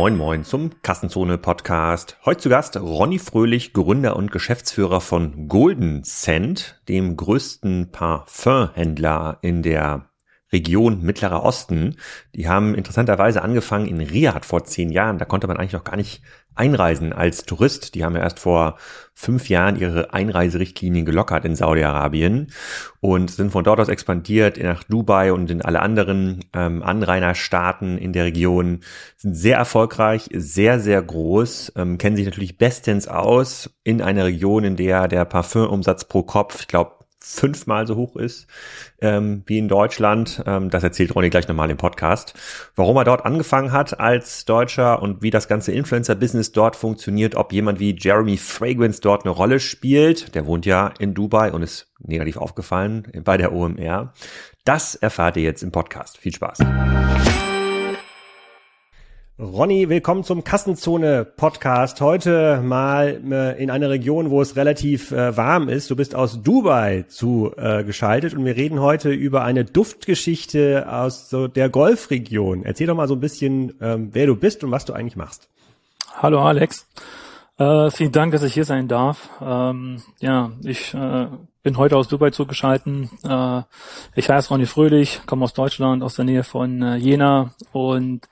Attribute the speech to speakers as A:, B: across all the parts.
A: Moin Moin zum Kassenzone Podcast. Heute zu Gast Ronny Fröhlich, Gründer und Geschäftsführer von Golden Scent, dem größten Parfumhändler in der Region Mittlerer Osten. Die haben interessanterweise angefangen in Riyadh vor zehn Jahren. Da konnte man eigentlich noch gar nicht einreisen als Tourist. Die haben ja erst vor fünf Jahren ihre Einreiserichtlinien gelockert in Saudi-Arabien und sind von dort aus expandiert nach Dubai und in alle anderen ähm, Anrainerstaaten in der Region. Sind sehr erfolgreich, sehr, sehr groß, ähm, kennen sich natürlich bestens aus in einer Region, in der der Parfümumsatz pro Kopf, ich glaube, fünfmal so hoch ist ähm, wie in Deutschland. Ähm, das erzählt Ronny gleich nochmal im Podcast. Warum er dort angefangen hat als Deutscher und wie das ganze Influencer-Business dort funktioniert, ob jemand wie Jeremy Fragrance dort eine Rolle spielt. Der wohnt ja in Dubai und ist negativ aufgefallen bei der OMR. Das erfahrt ihr jetzt im Podcast. Viel Spaß. Ronny, willkommen zum Kassenzone Podcast. Heute mal äh, in einer Region, wo es relativ äh, warm ist. Du bist aus Dubai zugeschaltet äh, und wir reden heute über eine Duftgeschichte aus so der Golfregion. Erzähl doch mal so ein bisschen, ähm, wer du bist und was du eigentlich machst.
B: Hallo Alex. Äh, vielen Dank, dass ich hier sein darf. Ähm, ja, ich äh, bin heute aus Dubai zugeschaltet. Äh, ich heiße Ronny Fröhlich, komme aus Deutschland, aus der Nähe von äh, Jena und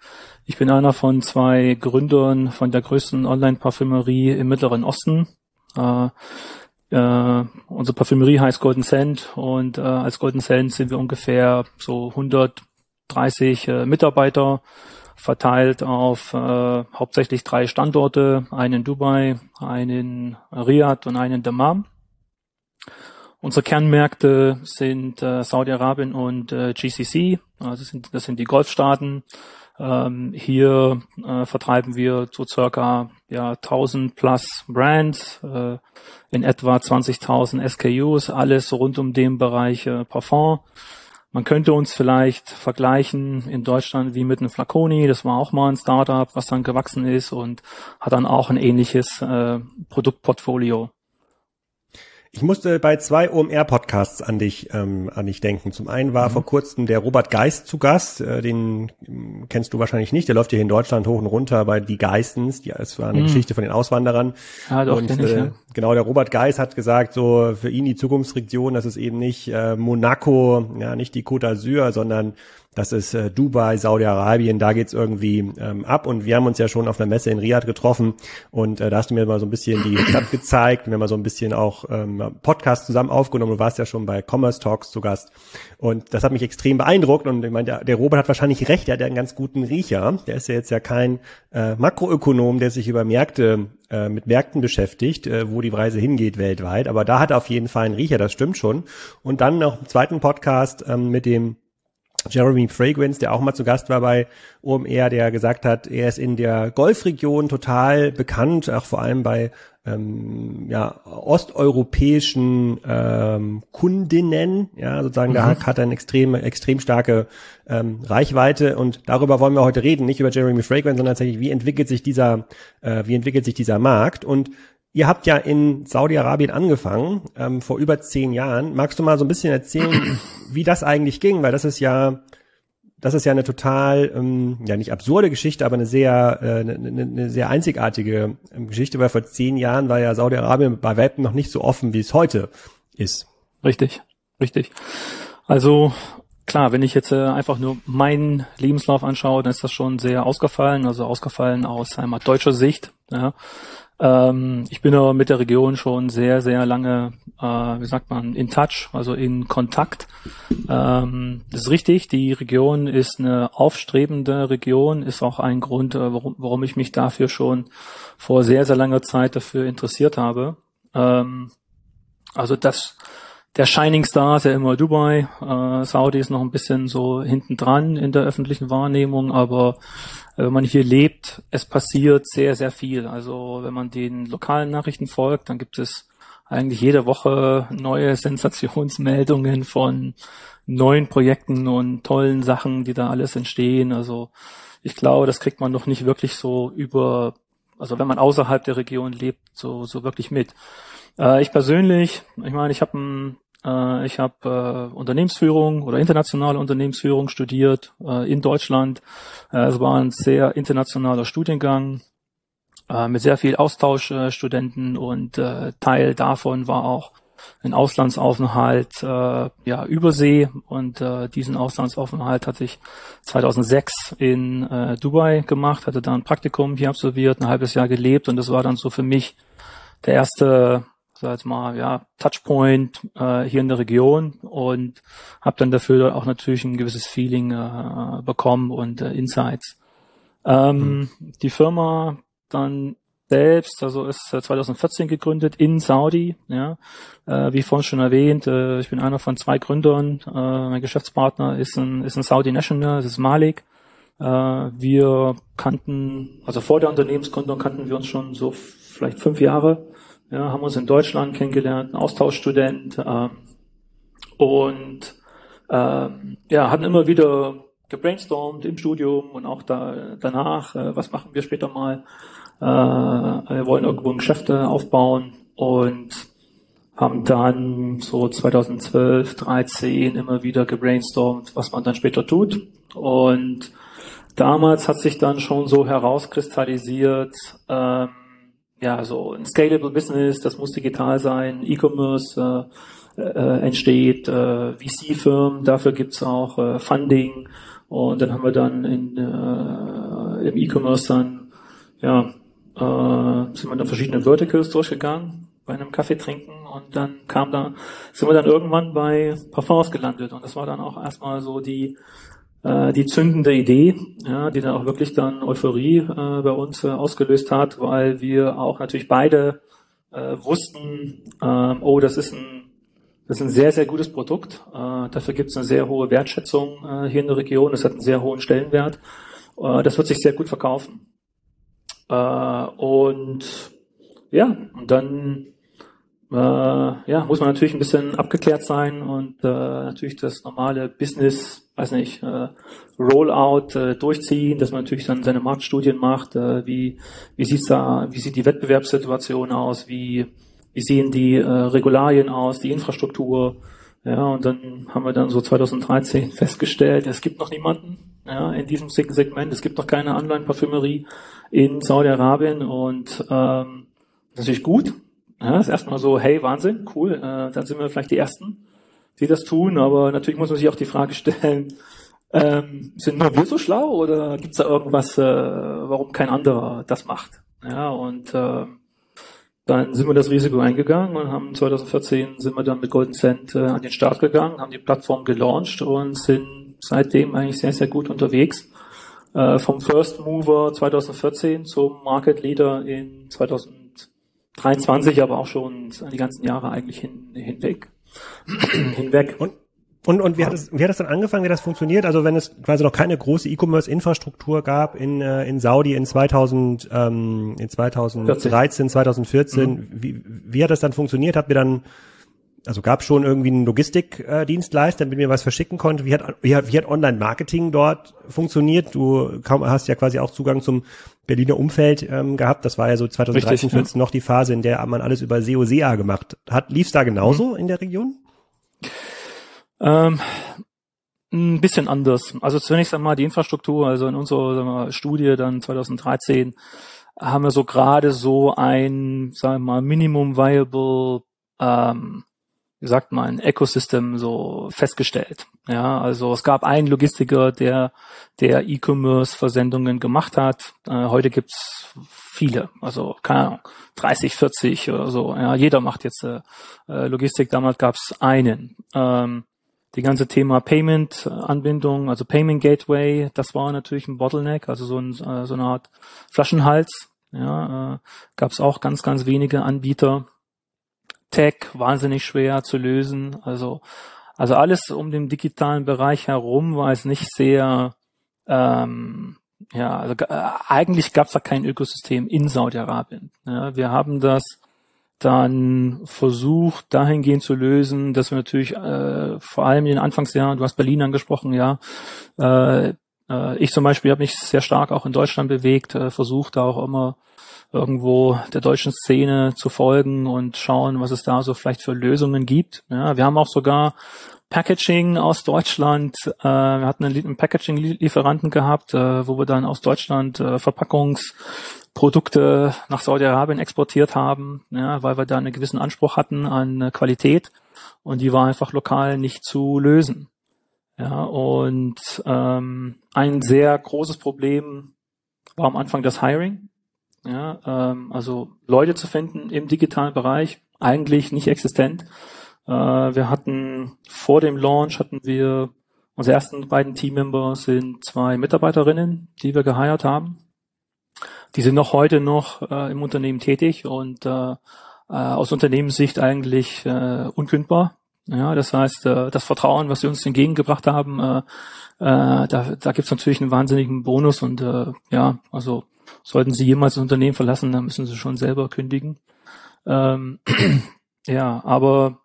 B: ich bin einer von zwei Gründern von der größten Online-Parfümerie im Mittleren Osten. Äh, äh, unsere Parfümerie heißt Golden Cent und äh, als Golden Cent sind wir ungefähr so 130 äh, Mitarbeiter verteilt auf äh, hauptsächlich drei Standorte, einen in Dubai, einen in Riyadh und einen in Dammam. Unsere Kernmärkte sind äh, Saudi-Arabien und äh, GCC, also das sind, das sind die Golfstaaten. Ähm, hier äh, vertreiben wir so circa ja, 1000 plus Brands, äh, in etwa 20.000 SKUs, alles rund um den Bereich äh, Parfum. Man könnte uns vielleicht vergleichen in Deutschland wie mit einem Flaconi. Das war auch mal ein Startup, was dann gewachsen ist und hat dann auch ein ähnliches äh, Produktportfolio.
A: Ich musste bei zwei OMR-Podcasts an dich, ähm, an dich denken. Zum einen war mhm. vor kurzem der Robert Geist zu Gast, äh, den ähm, kennst du wahrscheinlich nicht, der läuft hier in Deutschland hoch und runter bei Die Geistens, die, es war eine mhm. Geschichte von den Auswanderern.
B: Ja, doch, und, ich, ja.
A: genau, der Robert Geist hat gesagt, so für ihn die Zukunftsregion, das ist eben nicht äh, Monaco, ja, nicht die Côte d'Azur, sondern das ist äh, Dubai, Saudi-Arabien, da geht's irgendwie ähm, ab. Und wir haben uns ja schon auf einer Messe in Riyadh getroffen und äh, da hast du mir mal so ein bisschen die Stadt gezeigt. Wir haben mal so ein bisschen auch ähm, Podcast zusammen aufgenommen. Du warst ja schon bei Commerce Talks zu Gast. Und das hat mich extrem beeindruckt. Und ich meine, der, der Robert hat wahrscheinlich recht, der hat ja einen ganz guten Riecher. Der ist ja jetzt ja kein äh, Makroökonom, der sich über Märkte äh, mit Märkten beschäftigt, äh, wo die Reise hingeht weltweit. Aber da hat er auf jeden Fall einen Riecher, das stimmt schon. Und dann noch einen zweiten Podcast ähm, mit dem Jeremy Fragrance, der auch mal zu Gast war bei OMR, der gesagt hat, er ist in der Golfregion total bekannt, auch vor allem bei ähm, ja, osteuropäischen ähm, Kundinnen, ja, sozusagen, mhm. da hat er eine extrem, extrem starke ähm, Reichweite. Und darüber wollen wir heute reden, nicht über Jeremy Fragrance, sondern tatsächlich, wie entwickelt sich dieser, äh, wie entwickelt sich dieser Markt. Und Ihr habt ja in Saudi-Arabien angefangen, ähm, vor über zehn Jahren. Magst du mal so ein bisschen erzählen, wie das eigentlich ging? Weil das ist ja, das ist ja eine total, ähm, ja nicht absurde Geschichte, aber eine sehr, äh, eine, eine sehr einzigartige ähm, Geschichte, weil vor zehn Jahren war ja Saudi-Arabien bei Weitem noch nicht so offen, wie es heute ist.
B: Richtig, richtig. Also klar, wenn ich jetzt äh, einfach nur meinen Lebenslauf anschaue, dann ist das schon sehr ausgefallen, also ausgefallen aus einmal deutscher Sicht. Ja. Ähm, ich bin aber mit der Region schon sehr, sehr lange, äh, wie sagt man, in Touch, also in Kontakt. Ähm, das ist richtig, die Region ist eine aufstrebende Region, ist auch ein Grund, äh, warum, warum ich mich dafür schon vor sehr, sehr langer Zeit dafür interessiert habe. Ähm, also das, der Shining Star ist ja immer Dubai. Äh, Saudi ist noch ein bisschen so hinten dran in der öffentlichen Wahrnehmung, aber äh, wenn man hier lebt, es passiert sehr, sehr viel. Also wenn man den lokalen Nachrichten folgt, dann gibt es eigentlich jede Woche neue Sensationsmeldungen von neuen Projekten und tollen Sachen, die da alles entstehen. Also ich glaube, das kriegt man noch nicht wirklich so über, also wenn man außerhalb der Region lebt, so, so wirklich mit. Äh, ich persönlich, ich meine, ich habe ein Äh, ich habe äh, Unternehmensführung oder internationale Unternehmensführung studiert äh, in Deutschland. Äh, es war ein sehr internationaler Studiengang äh, mit sehr viel Austauschstudenten und äh, Teil davon war auch ein Auslandsaufenthalt äh, ja übersee und äh, diesen Auslandsaufenthalt hatte ich 2006 in äh, Dubai gemacht, hatte da ein Praktikum hier absolviert, ein halbes Jahr gelebt und das war dann so für mich der erste sag jetzt mal, ja, Touchpoint äh, hier in der Region und habe dann dafür auch natürlich ein gewisses Feeling äh, bekommen und äh, Insights. Ähm, mhm. Die Firma dann selbst, also ist 2014 äh, gegründet in Saudi, ja, äh, wie vorhin schon erwähnt, äh, ich bin einer von zwei Gründern, äh, mein Geschäftspartner ist ein, ist ein Saudi National, das ist Malik. Äh, wir kannten, also vor der Unternehmensgründung kannten wir uns schon so vielleicht fünf Jahre, ja, haben uns in Deutschland kennengelernt, ein Austauschstudent äh, und äh, ja, hatten immer wieder gebrainstormt im Studium und auch da danach, äh, was machen wir später mal. Äh, wir wollen irgendwo ein Geschäft aufbauen und haben dann so 2012, 13 immer wieder gebrainstormt, was man dann später tut. Und damals hat sich dann schon so herauskristallisiert, ähm, ja, so ein scalable Business, das muss digital sein, E-Commerce äh, äh, entsteht, äh, VC-Firmen, dafür gibt's auch äh, Funding. Und dann haben wir dann in, äh, im E-Commerce dann, ja, äh, sind wir dann verschiedene Verticals durchgegangen bei einem Kaffee trinken. Und dann kam da, sind wir dann irgendwann bei Parfums gelandet. Und das war dann auch erstmal so die äh, die zündende Idee, ja, die dann auch wirklich dann Euphorie äh, bei uns äh, ausgelöst hat, weil wir auch natürlich beide äh, wussten, äh, oh, das ist ein das ist ein sehr, sehr gutes Produkt. Äh, dafür gibt es eine sehr hohe Wertschätzung äh, hier in der Region. Es hat einen sehr hohen Stellenwert. Äh, das wird sich sehr gut verkaufen. Äh, und ja, und dann äh, ja, muss man natürlich ein bisschen abgeklärt sein und äh, natürlich das normale Business, weiß nicht, äh, Rollout äh, durchziehen, dass man natürlich dann seine Marktstudien macht, äh, wie wie sieht's da, wie sieht die Wettbewerbssituation aus, wie wie sehen die äh, Regularien aus, die Infrastruktur, ja, und dann haben wir dann so 2013 festgestellt, es gibt noch niemanden ja, in diesem Segment, es gibt noch keine Online-Parfümerie in Saudi-Arabien und ähm, das ist natürlich gut, ja, ist erstmal so, hey, Wahnsinn, cool, äh, dann sind wir vielleicht die Ersten, die das tun, aber natürlich muss man sich auch die Frage stellen, ähm, sind nur wir so schlau oder gibt es da irgendwas, äh, warum kein anderer das macht? Ja, und äh, dann sind wir das Risiko eingegangen und haben 2014 sind wir dann mit Golden Cent äh, an den Start gegangen, haben die Plattform gelauncht und sind seitdem eigentlich sehr, sehr gut unterwegs. Äh, vom First Mover 2014 zum Market Leader in 2000 23, aber auch schon die ganzen Jahre eigentlich hin, hinweg. hinweg.
A: Und, und, und wie, hat es, wie hat das dann angefangen, wie das funktioniert? Also wenn es quasi noch keine große E-Commerce-Infrastruktur gab in, äh, in Saudi in 2000, ähm, in 2013, 14. 2014, mhm. wie, wie hat das dann funktioniert? Habt ihr dann also gab schon irgendwie einen Logistikdienstleister, mit mir was verschicken konnte. Wie hat, wie hat, wie hat Online-Marketing dort funktioniert? Du kaum, hast ja quasi auch Zugang zum Berliner Umfeld ähm, gehabt. Das war ja so 2013, Richtig, 14 ja. noch die Phase, in der man alles über SEO, SEA gemacht hat. Lief's da genauso mhm. in der Region?
B: Ähm, ein bisschen anders. Also zunächst einmal die Infrastruktur. Also in unserer Studie dann 2013 haben wir so gerade so ein, sagen wir mal, Minimum Viable ähm, wie sagt man, Ecosystem so festgestellt. Ja, also es gab einen Logistiker, der der E-Commerce-Versendungen gemacht hat. Äh, heute gibt's viele, also keine Ahnung, 30, 40 oder so. Ja, jeder macht jetzt äh, äh Logistik. Damals gab's einen. Ähm, die ganze Thema Payment-Anbindung, also Payment Gateway, das war natürlich ein Bottleneck, also so, ein, äh, so eine Art Flaschenhals. Ja, äh, gab es auch ganz, ganz wenige Anbieter. Tech wahnsinnig schwer zu lösen. Also, also alles um den digitalen Bereich herum war es nicht sehr, ähm, ja, also äh, eigentlich gab es da kein Ökosystem in Saudi-Arabien. Ja, wir haben das dann versucht, dahingehend zu lösen, dass wir natürlich äh, vor allem in den Anfangsjahren, du hast Berlin angesprochen, ja, äh, äh, ich zum Beispiel habe mich sehr stark auch in Deutschland bewegt, äh, versucht auch immer irgendwo der deutschen Szene zu folgen und schauen, was es da so vielleicht für Lösungen gibt. Ja, wir haben auch sogar Packaging aus Deutschland. Äh, wir hatten einen Packaging-Lieferanten gehabt, äh, wo wir dann aus Deutschland äh, Verpackungsprodukte nach Saudi-Arabien exportiert haben, ja, weil wir da einen gewissen Anspruch hatten an äh, Qualität und die war einfach lokal nicht zu lösen. Ja, und ähm, ein sehr großes Problem war am Anfang das Hiring. Ja, ähm, also Leute zu finden im digitalen Bereich, eigentlich nicht existent. Äh, wir hatten vor dem Launch hatten wir unsere ersten beiden Teammember sind zwei Mitarbeiterinnen, die wir geheiert haben. Die sind noch heute noch äh, im Unternehmen tätig und äh, äh aus Unternehmenssicht eigentlich äh, unkündbar. Ja, das heißt, äh, das Vertrauen, was sie uns entgegengebracht haben, äh, äh, da, da gibt es natürlich einen wahnsinnigen Bonus und äh, ja, also sollten sie jemals das Unternehmen verlassen, dann müssen sie schon selber kündigen. Ähm, ja, aber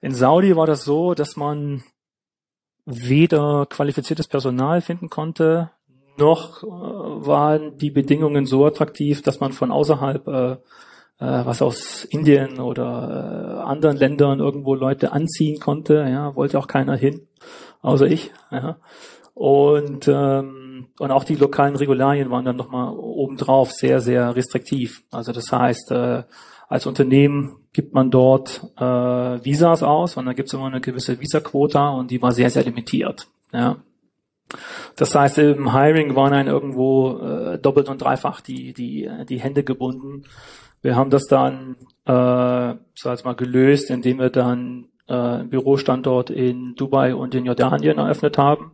B: in Saudi war das so, dass man weder qualifiziertes Personal finden konnte, noch äh, waren die Bedingungen so attraktiv, dass man von außerhalb äh, äh, was aus Indien oder äh, anderen Ländern irgendwo Leute anziehen konnte. Ja, wollte auch keiner hin, außer ich. Ja. Und ähm, und auch die lokalen Regularien waren dann nochmal obendrauf sehr sehr restriktiv. Also das heißt, äh, als Unternehmen gibt man dort äh, Visas aus und da gibt es immer eine gewisse Visaquota und die war sehr sehr limitiert. Ja. Das heißt, im Hiring waren dann irgendwo äh, doppelt und dreifach die die die Hände gebunden wir haben das dann, äh, sag mal, gelöst, indem wir dann äh, einen Bürostandort in Dubai und in Jordanien eröffnet haben.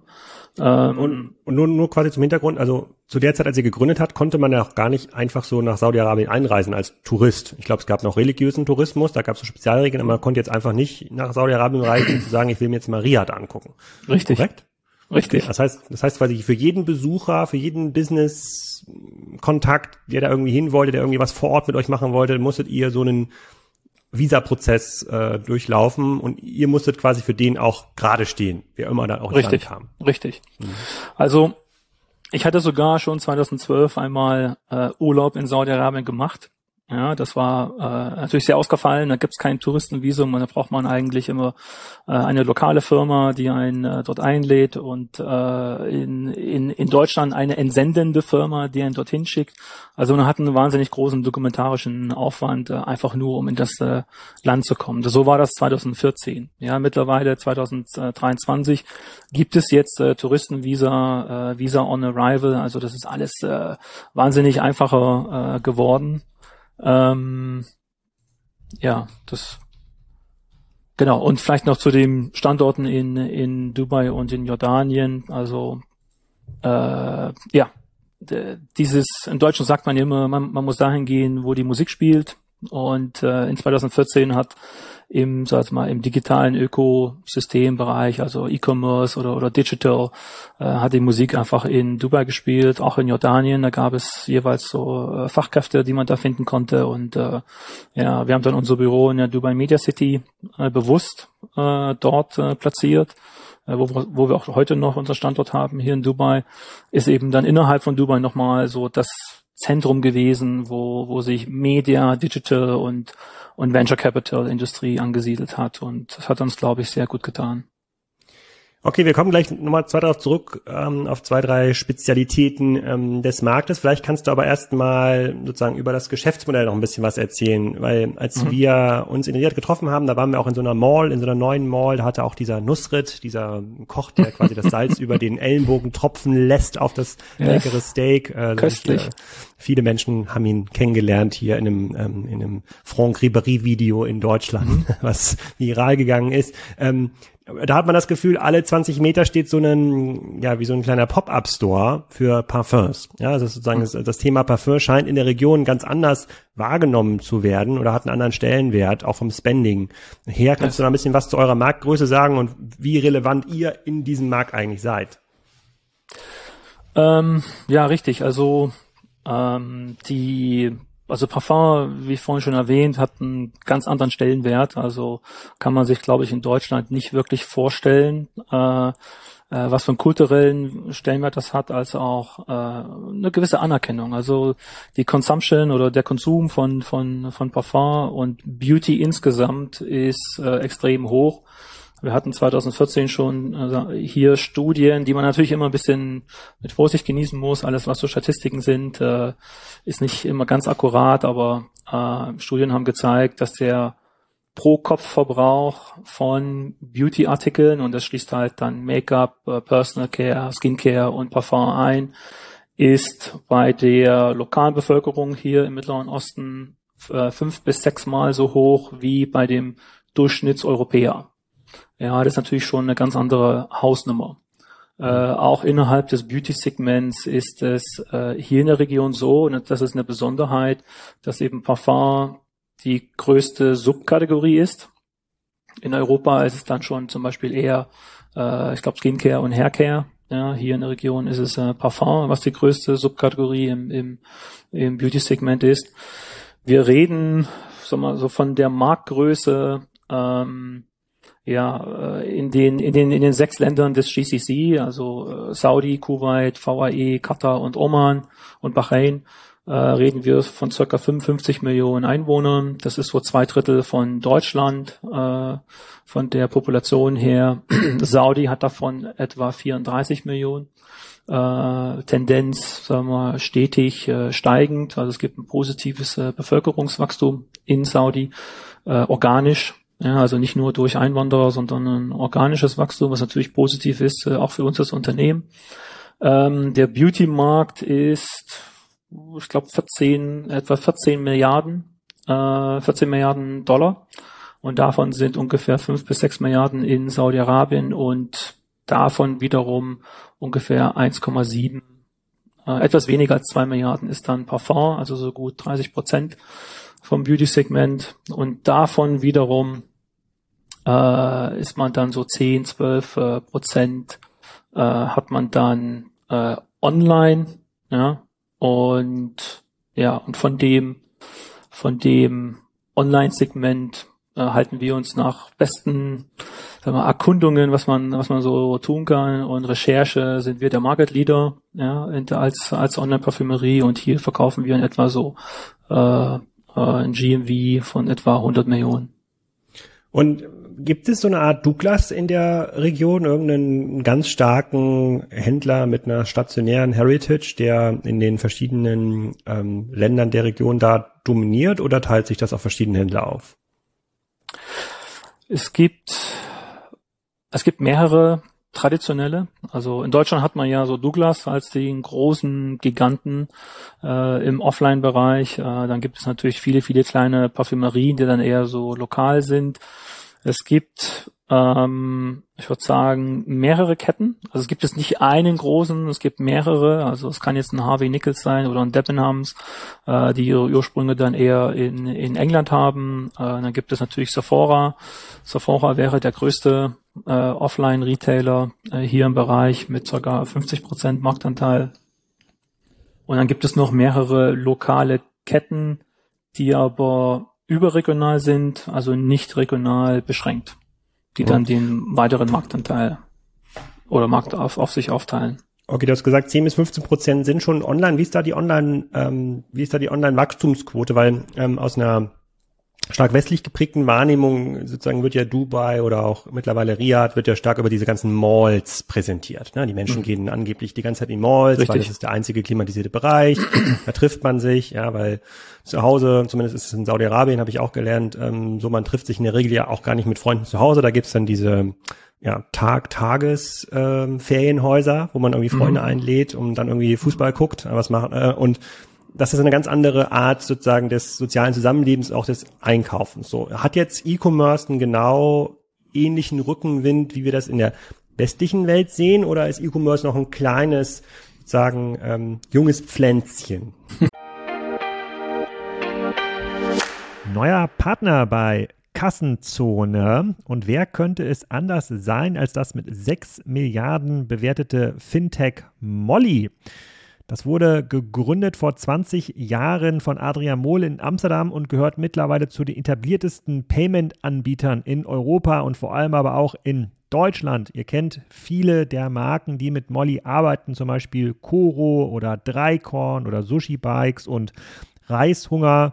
A: Ähm, und, und nur, nur quasi zum Hintergrund, also zu der Zeit, als ihr gegründet hat, konnte man ja auch gar nicht einfach so nach Saudi-Arabien einreisen als Tourist. Ich glaube, es gab noch religiösen Tourismus, da gab es so Spezialregeln, aber man konnte jetzt einfach nicht nach Saudi-Arabien reisen, zu sagen, ich will mir jetzt mal Riyadh angucken.
B: Richtig. Korrekt? Richtig.
A: Das heißt, das heißt quasi für jeden Besucher, für jeden Business-Kontakt, der da irgendwie hin wollte, der irgendwie was vor Ort mit euch machen wollte, musstet ihr so einen Visa-Prozess äh, durchlaufen und ihr musstet quasi für den auch gerade stehen, wer immer da auch
B: Richtig. kam. Richtig. Mhm. Also ich hatte sogar schon 2012 einmal äh, Urlaub in Saudi-Arabien gemacht ja, das war äh, natürlich sehr ausgefallen. Da gibt es kein Touristenvisum und da braucht man eigentlich immer äh, eine lokale Firma, die einen äh, dort einlädt und äh, in, in, in Deutschland eine entsendende Firma, die einen dorthin schickt. Also man hat einen wahnsinnig großen dokumentarischen Aufwand, äh, einfach nur um in das äh, Land zu kommen. So war das 2014. Ja, mittlerweile 2023 gibt es jetzt äh, Touristenvisa, äh, Visa on Arrival. Also das ist alles äh, wahnsinnig einfacher äh, geworden. Ähm, ja, das genau. Und vielleicht noch zu den Standorten in, in Dubai und in Jordanien. Also äh, ja, dieses, im Deutschen sagt man immer, man, man muss dahin gehen, wo die Musik spielt. Und äh, in 2014 hat im, sag mal, im digitalen Ökosystembereich, also E-Commerce oder, oder Digital, äh, hat die Musik einfach in Dubai gespielt, auch in Jordanien. Da gab es jeweils so äh, Fachkräfte, die man da finden konnte. Und äh, ja, wir haben dann unser Büro in der Dubai Media City äh, bewusst äh, dort äh, platziert. Äh, wo, wo wir auch heute noch unser Standort haben, hier in Dubai, ist eben dann innerhalb von Dubai nochmal so das Zentrum gewesen, wo, wo sich Media, Digital und, und Venture Capital Industrie angesiedelt hat. Und das hat uns, glaube ich, sehr gut getan.
A: Okay, wir kommen gleich nochmal zwei darauf zurück, ähm, auf zwei, drei Spezialitäten ähm, des Marktes. Vielleicht kannst du aber erstmal sozusagen über das Geschäftsmodell noch ein bisschen was erzählen, weil als mhm. wir uns in Riyadh getroffen haben, da waren wir auch in so einer Mall, in so einer neuen Mall, da hatte auch dieser Nusrit, dieser Koch, der quasi das Salz über den Ellenbogen tropfen lässt auf das ja. leckere Steak.
B: Äh, Köstlich.
A: Und, äh, viele Menschen haben ihn kennengelernt hier in einem, ähm, in einem Franck Ribéry Video in Deutschland, mhm. was viral gegangen ist. Ähm, da hat man das Gefühl, alle 20 Meter steht so ein, ja, wie so ein kleiner Pop-up-Store für Parfums. Ja, also sozusagen das, das, Thema Parfum scheint in der Region ganz anders wahrgenommen zu werden oder hat einen anderen Stellenwert, auch vom Spending her. Kannst du da ein bisschen was zu eurer Marktgröße sagen und wie relevant ihr in diesem Markt eigentlich seid?
B: Ähm, ja, richtig. Also ähm, die also Parfum, wie vorhin schon erwähnt, hat einen ganz anderen Stellenwert. Also kann man sich, glaube ich, in Deutschland nicht wirklich vorstellen. Äh, äh, was für einen kulturellen Stellenwert das hat, als auch äh, eine gewisse Anerkennung. Also die Consumption oder der Konsum von von von Parfum und Beauty insgesamt ist äh, extrem hoch. Wir hatten 2014 schon äh, hier Studien, die man natürlich immer ein bisschen mit Vorsicht genießen muss. Alles, was so Statistiken sind, äh, ist nicht immer ganz akkurat, aber äh, Studien haben gezeigt, dass der Pro-Kopf-Verbrauch von Beauty-Artikeln und das schließt halt dann Make-up, äh, Personal Care, Skincare und Parfum ein, ist bei der lokalen Bevölkerung hier im Mittleren Osten äh, fünf bis sechs Mal so hoch wie bei dem Durchschnittseuropäer. Ja, das ist natürlich schon eine ganz andere Hausnummer. Äh, auch innerhalb des Beauty-Segments ist es äh, hier in der Region so, und das ist eine Besonderheit, dass eben Parfum die größte Subkategorie ist. In Europa ist es dann schon zum Beispiel eher, äh, ich glaube, Skincare und Haircare. Ja, hier in der Region ist es äh, Parfum, was die größte Subkategorie im, im, im Beauty-Segment ist. Wir reden sag mal, so von der Marktgröße ähm, ja, äh, in den, in den, in den sechs Ländern des GCC, also äh, Saudi, Kuwait, VAE, Katar und Oman und Bahrain, äh, reden wir von circa 55 Millionen Einwohnern. Das ist so zwei Drittel von Deutschland, äh, von der Population her. Saudi hat davon etwa 34 Millionen. Äh, Tendenz, sagen wir, stetig äh, steigend. Also es gibt ein positives Bevölkerungswachstum in Saudi, äh, organisch. Ja, also nicht nur durch Einwanderer, sondern ein organisches Wachstum, was natürlich positiv ist, äh, auch für uns als Unternehmen. Ähm, der Beauty-Markt ist ich glaube 14, etwa 14 Milliarden, äh, 14 Milliarden Dollar. Und davon sind ungefähr 5 bis 6 Milliarden in Saudi-Arabien und davon wiederum ungefähr 1,7, äh, etwas weniger als 2 Milliarden ist dann Parfum, also so gut 30 Prozent vom Beauty-Segment. Und davon wiederum äh, ist man dann so 10, 12 äh, Prozent äh, hat man dann äh, online, ja, und ja, und von dem, von dem Online-Segment äh, halten wir uns nach besten sagen wir, Erkundungen, was man, was man so tun kann und Recherche sind wir der Market Leader, ja, als, als Online-Parfümerie und hier verkaufen wir in etwa so äh, äh, ein GMV von etwa 100 Millionen.
A: Und gibt es so eine Art Douglas in der Region, irgendeinen ganz starken Händler mit einer stationären Heritage, der in den verschiedenen ähm, Ländern der Region da dominiert oder teilt sich das auf verschiedene Händler auf?
B: Es gibt, es gibt mehrere traditionelle. Also in Deutschland hat man ja so Douglas als den großen Giganten äh, im Offline-Bereich. Äh, dann gibt es natürlich viele, viele kleine Parfümerien, die dann eher so lokal sind. Es gibt, ähm, ich würde sagen, mehrere Ketten. Also es gibt jetzt nicht einen großen, es gibt mehrere. Also es kann jetzt ein Harvey Nichols sein oder ein Debenhams, äh, die ihre Ursprünge dann eher in, in England haben. Äh, dann gibt es natürlich Sephora. Sephora wäre der größte äh, Offline-Retailer äh, hier im Bereich mit ca. 50 Prozent Marktanteil. Und dann gibt es noch mehrere lokale Ketten, die aber überregional sind, also nicht regional beschränkt, die dann den weiteren Marktanteil oder Markt auf, auf sich aufteilen.
A: Okay, du hast gesagt, 10 bis 15 Prozent sind schon online. Wie ist da die Online, ähm, wie ist da die Online-Wachstumsquote? Weil ähm, aus einer stark westlich geprägten Wahrnehmung sozusagen wird ja Dubai oder auch mittlerweile Riyadh wird ja stark über diese ganzen Malls präsentiert. Ne? Die Menschen mhm. gehen angeblich die ganze Zeit in Malls, Richtig. weil das ist der einzige klimatisierte Bereich. da trifft man sich, ja, weil zu Hause, zumindest ist es in Saudi-Arabien, habe ich auch gelernt, ähm, so man trifft sich in der Regel ja auch gar nicht mit Freunden zu Hause. Da gibt's dann diese ja, Tag, Tages ähm, Ferienhäuser, wo man irgendwie Freunde mhm. einlädt und dann irgendwie Fußball guckt, was machen äh, und das ist eine ganz andere Art sozusagen des sozialen Zusammenlebens, auch des Einkaufens. So hat jetzt E-Commerce einen genau ähnlichen Rückenwind, wie wir das in der westlichen Welt sehen, oder ist E-Commerce noch ein kleines, sozusagen ähm, junges Pflänzchen? Neuer Partner bei Kassenzone. Und wer könnte es anders sein als das mit 6 Milliarden bewertete Fintech Molly? Das wurde gegründet vor 20 Jahren von Adrian Mohl in Amsterdam und gehört mittlerweile zu den etabliertesten Payment-Anbietern in Europa und vor allem aber auch in Deutschland. Ihr kennt viele der Marken, die mit Molly arbeiten, zum Beispiel Koro oder Dreikorn oder Sushi Bikes und Reishunger.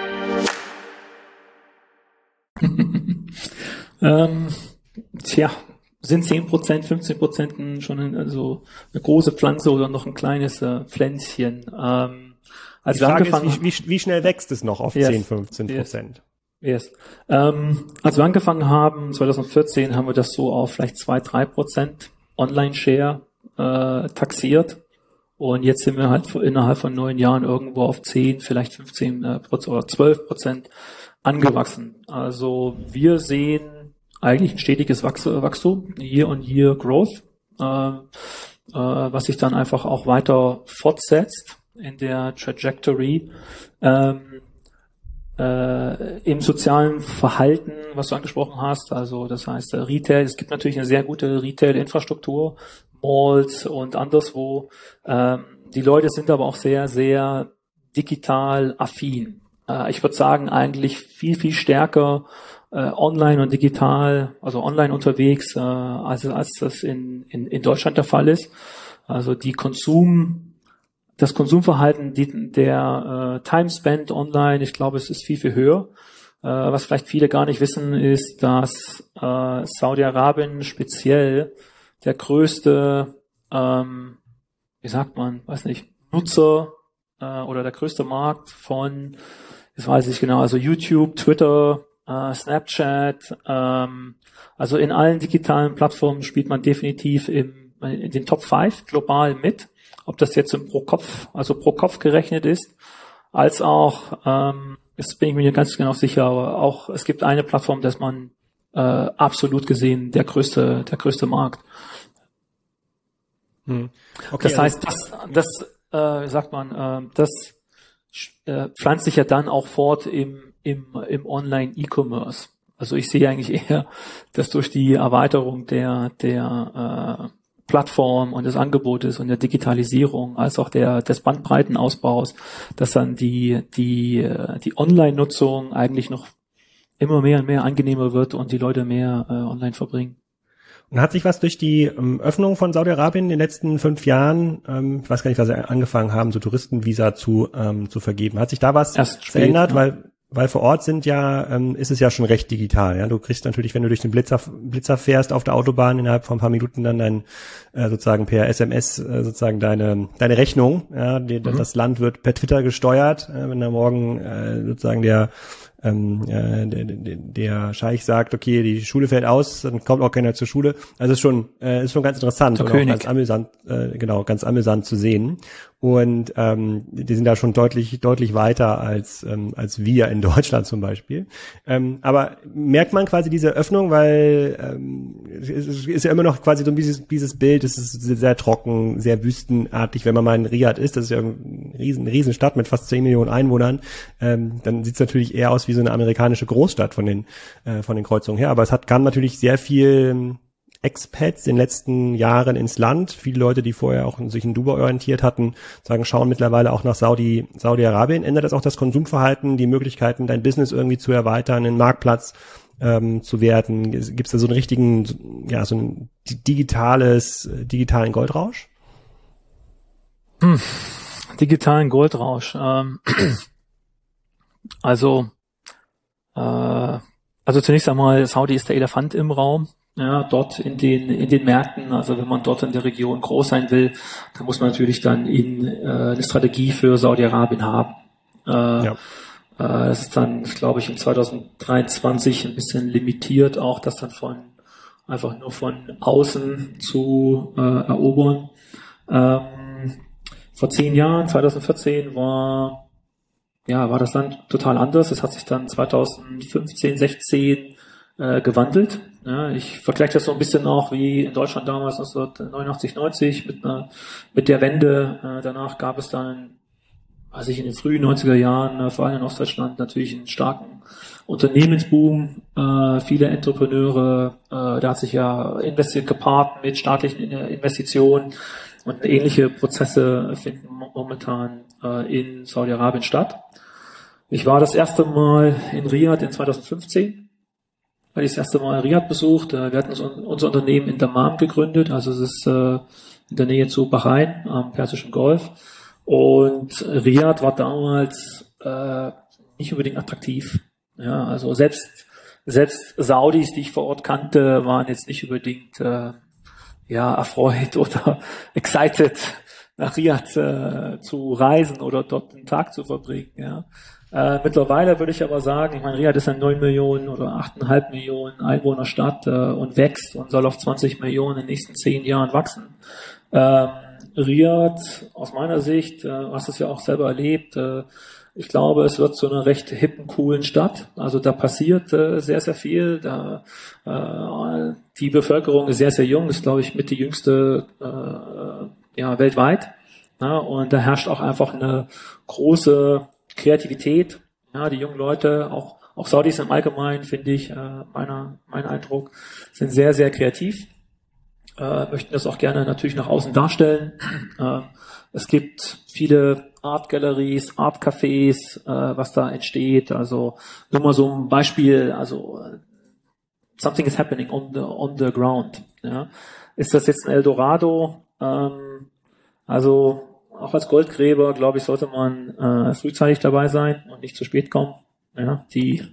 B: Ähm, tja, sind 10%, 15% schon ein, also eine große Pflanze oder noch ein kleines äh, Pflänzchen. Ähm,
A: als Die Frage ist, wie, wie, wie, schnell wächst es noch auf yes, 10, 15 Prozent?
B: Yes. yes. Ähm, als wir angefangen haben, 2014, haben wir das so auf vielleicht 2, 3 Prozent Online-Share äh, taxiert. Und jetzt sind wir halt innerhalb von neun Jahren irgendwo auf 10, vielleicht 15 äh, Prozent oder 12 Prozent angewachsen. Also wir sehen eigentlich ein stetiges Wachstum, Year on Year Growth, äh, äh, was sich dann einfach auch weiter fortsetzt in der Trajectory. Ähm, äh, im sozialen Verhalten, was du angesprochen hast, also das heißt äh, Retail, es gibt natürlich eine sehr gute Retail-Infrastruktur, Malls und anderswo. Ähm, die Leute sind aber auch sehr, sehr digital affin. Äh, ich würde sagen, eigentlich viel, viel stärker online und digital, also online unterwegs, äh, als, als das in, in, in Deutschland der Fall ist. Also die Konsum, das Konsumverhalten die, der äh, Time Spent online, ich glaube, es ist viel, viel höher. Äh, was vielleicht viele gar nicht wissen, ist, dass äh, Saudi-Arabien speziell der größte, ähm, wie sagt man, weiß nicht, Nutzer äh, oder der größte Markt von das weiß ich genau, also YouTube, Twitter, äh, Snapchat, ähm, also in allen digitalen Plattformen spielt man definitiv im, in den Top 5 global mit, ob das jetzt im pro Kopf, also pro Kopf gerechnet ist, als auch, ähm, das bin ich mir nicht ganz genau sicher, aber auch es gibt eine Plattform, dass man äh, absolut gesehen der größte, der größte Markt. Hm. Okay, das heißt, das, das äh, sagt man, äh, das äh, pflanzt sich ja dann auch fort im, im, im Online-E-Commerce. Also ich sehe eigentlich eher, dass durch die Erweiterung der, der äh, Plattform und des Angebotes und der Digitalisierung als auch der, des Bandbreitenausbaus, dass dann die, die, äh, die Online-Nutzung eigentlich noch immer mehr und mehr angenehmer wird und die Leute mehr äh, online verbringen.
A: Und hat sich was durch die ähm, Öffnung von Saudi-Arabien in den letzten fünf Jahren, ähm, ich weiß gar nicht, was sie angefangen haben, so Touristenvisa zu, ähm, zu vergeben, hat sich da was Erst verändert? ja. Weil weil vor Ort sind ja, ähm, ist es ja schon recht digital. Ja, du kriegst natürlich, wenn du durch den Blitzer, Blitzer fährst auf der Autobahn innerhalb von ein paar Minuten dann dein äh, sozusagen per SMS äh, sozusagen deine deine Rechnung. Ja, die, mhm. das Land wird per Twitter gesteuert. Äh, wenn da morgen äh, sozusagen der ähm, äh, der, der Scheich sagt, okay, die Schule fällt aus, dann kommt auch keiner zur Schule. Also ist schon äh, ist schon ganz interessant
B: und auch
A: ganz amüsant, äh, genau, ganz amüsant zu sehen. Und ähm, die sind da schon deutlich deutlich weiter als ähm, als wir in Deutschland zum Beispiel. Ähm, aber merkt man quasi diese Öffnung, weil ähm, es ist ja immer noch quasi so dieses dieses Bild, es ist sehr trocken, sehr wüstenartig, wenn man mal in Riyadh ist, das ist ja eine riesen riesen Stadt mit fast 10 Millionen Einwohnern, ähm, dann sieht es natürlich eher aus wie so eine amerikanische Großstadt von den, äh, von den Kreuzungen her. Aber es hat, kam natürlich sehr viel Expats in den letzten Jahren ins Land. Viele Leute, die vorher auch sich in Dubai orientiert hatten, sagen, schauen mittlerweile auch nach Saudi, Saudi-Arabien. Ändert das auch das Konsumverhalten, die Möglichkeiten, dein Business irgendwie zu erweitern, einen Marktplatz ähm, zu werden? Gibt es da so einen richtigen, ja, so ein digitales, digitalen Goldrausch?
B: Hm. Digitalen Goldrausch. Ähm, also äh, also zunächst einmal, Saudi ist der Elefant im Raum. Ja, dort in den, in den Märkten. Also wenn man dort in der Region groß sein will, dann muss man natürlich dann in, äh, eine Strategie für Saudi-Arabien haben. Äh, ja. äh, das ist dann, glaube ich, in 2023 ein bisschen limitiert, auch das dann von einfach nur von außen zu äh, erobern. Ähm, vor zehn Jahren, 2014, war ja war das Land total anders. Es hat sich dann 2015, 16 äh, gewandelt. Ja, ich vergleiche das so ein bisschen auch wie in Deutschland damals 1989, 90 mit, einer, mit der Wende. Äh, danach gab es dann, weiß ich, in den frühen 90er Jahren, äh, vor allem in Ostdeutschland, natürlich einen starken Unternehmensboom, äh, viele Entrepreneure, äh, da hat sich ja investiert gepaart mit staatlichen Investitionen und ähnliche Prozesse finden momentan äh, in Saudi-Arabien statt. Ich war das erste Mal in Riyadh in 2015 weil ich das erste Mal Riyadh besucht. Wir hatten unser Unternehmen in Dammam gegründet, also es ist äh, in der Nähe zu Bahrain am Persischen Golf. Und Riyadh war damals äh, nicht unbedingt attraktiv. Ja, also selbst selbst Saudis, die ich vor Ort kannte, waren jetzt nicht unbedingt äh, ja erfreut oder excited nach Riyadh äh, zu reisen oder dort einen Tag zu verbringen. Ja. Äh, mittlerweile würde ich aber sagen, ich meine, Riyadh ist ein 9 Millionen oder 8,5 Millionen Einwohnerstadt äh, und wächst und soll auf 20 Millionen in den nächsten 10 Jahren wachsen. Ähm, Riyadh, aus meiner Sicht, äh, hast es ja auch selber erlebt, äh, ich glaube, es wird zu einer recht hippen, coolen Stadt. Also da passiert äh, sehr, sehr viel. Da, äh, die Bevölkerung ist sehr, sehr jung, ist, glaube ich, mit die jüngste äh, ja, weltweit. Ja, und da herrscht auch einfach eine große Kreativität, ja, die jungen Leute, auch, auch Saudis im Allgemeinen, finde ich, äh, meiner, mein Eindruck, sind sehr, sehr kreativ, äh, möchten das auch gerne natürlich nach außen darstellen. Äh, es gibt viele Art Galleries, Art Cafés, äh, was da entsteht. Also nur mal so ein Beispiel, also something is happening on the on the ground. Ja. Ist das jetzt ein Eldorado? Ähm, also auch als Goldgräber, glaube ich, sollte man äh, frühzeitig dabei sein und nicht zu spät kommen. Ja, die,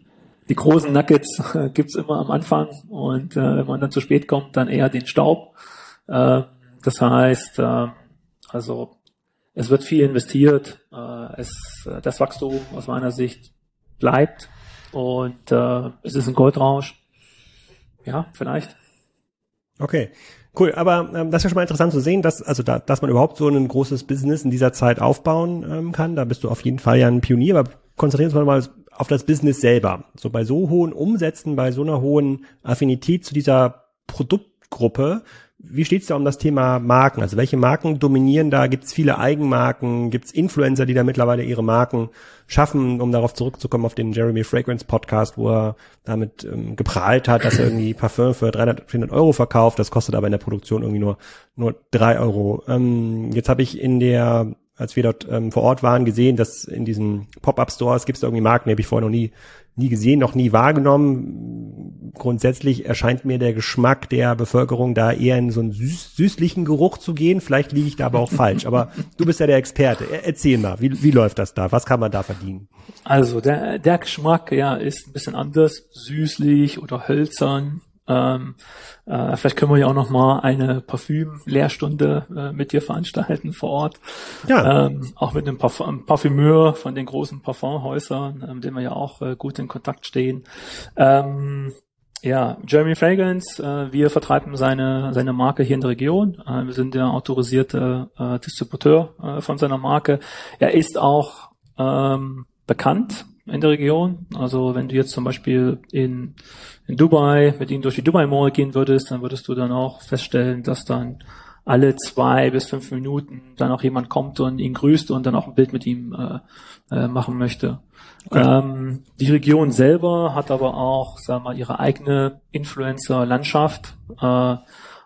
B: die großen Nuggets äh, gibt's immer am Anfang und äh, wenn man dann zu spät kommt, dann eher den Staub. Äh, das heißt, äh, also es wird viel investiert, äh, es, das Wachstum aus meiner Sicht bleibt und äh, es ist ein Goldrausch. Ja, vielleicht.
A: Okay. Cool, aber ähm, das ist ja schon mal interessant zu sehen, dass also da, dass man überhaupt so ein großes Business in dieser Zeit aufbauen ähm, kann. Da bist du auf jeden Fall ja ein Pionier, aber konzentrieren wir uns mal auf das Business selber. So bei so hohen Umsätzen, bei so einer hohen Affinität zu dieser Produktgruppe, wie steht's da um das Thema Marken? Also welche Marken dominieren da? Gibt es viele Eigenmarken? Gibt es Influencer, die da mittlerweile ihre Marken schaffen, um darauf zurückzukommen auf den Jeremy Fragrance Podcast, wo er damit ähm, geprahlt hat, dass er irgendwie Parfum für 300, 400 Euro verkauft. Das kostet aber in der Produktion irgendwie nur nur drei Euro. Ähm, jetzt habe ich in der als wir dort ähm, vor Ort waren, gesehen, dass in diesen Pop-up-Stores gibt es irgendwie Marken, die habe ich vorher noch nie nie gesehen, noch nie wahrgenommen. Grundsätzlich erscheint mir der Geschmack der Bevölkerung da eher in so einen süß, süßlichen Geruch zu gehen. Vielleicht liege ich da aber auch falsch. Aber du bist ja der Experte. Erzähl mal, wie, wie läuft das da? Was kann man da verdienen?
B: Also der, der Geschmack, ja, ist ein bisschen anders. Süßlich oder hölzern. Ähm, äh, vielleicht können wir ja auch noch mal eine Parfüm-Lehrstunde äh, mit dir veranstalten vor Ort. Ja. Ähm, auch mit einem Parfum Parfümeur von den großen Parfumhäusern, äh, mit dem wir ja auch äh, gut in Kontakt stehen. Ähm, ja, Jeremy Fragrance, äh, wir vertreiben seine, seine Marke hier in der Region. Äh, wir sind der autorisierte äh, Distributeur äh, von seiner Marke. Er ist auch ähm, bekannt in der Region. Also wenn du jetzt zum Beispiel in, in Dubai mit ihm durch die Dubai Mall gehen würdest, dann würdest du dann auch feststellen, dass dann alle zwei bis fünf Minuten dann auch jemand kommt und ihn grüßt und dann auch ein Bild mit ihm äh, äh, machen möchte. Okay. Ähm, die Region selber hat aber auch, sagen wir mal, ihre eigene Influencer-Landschaft. Äh,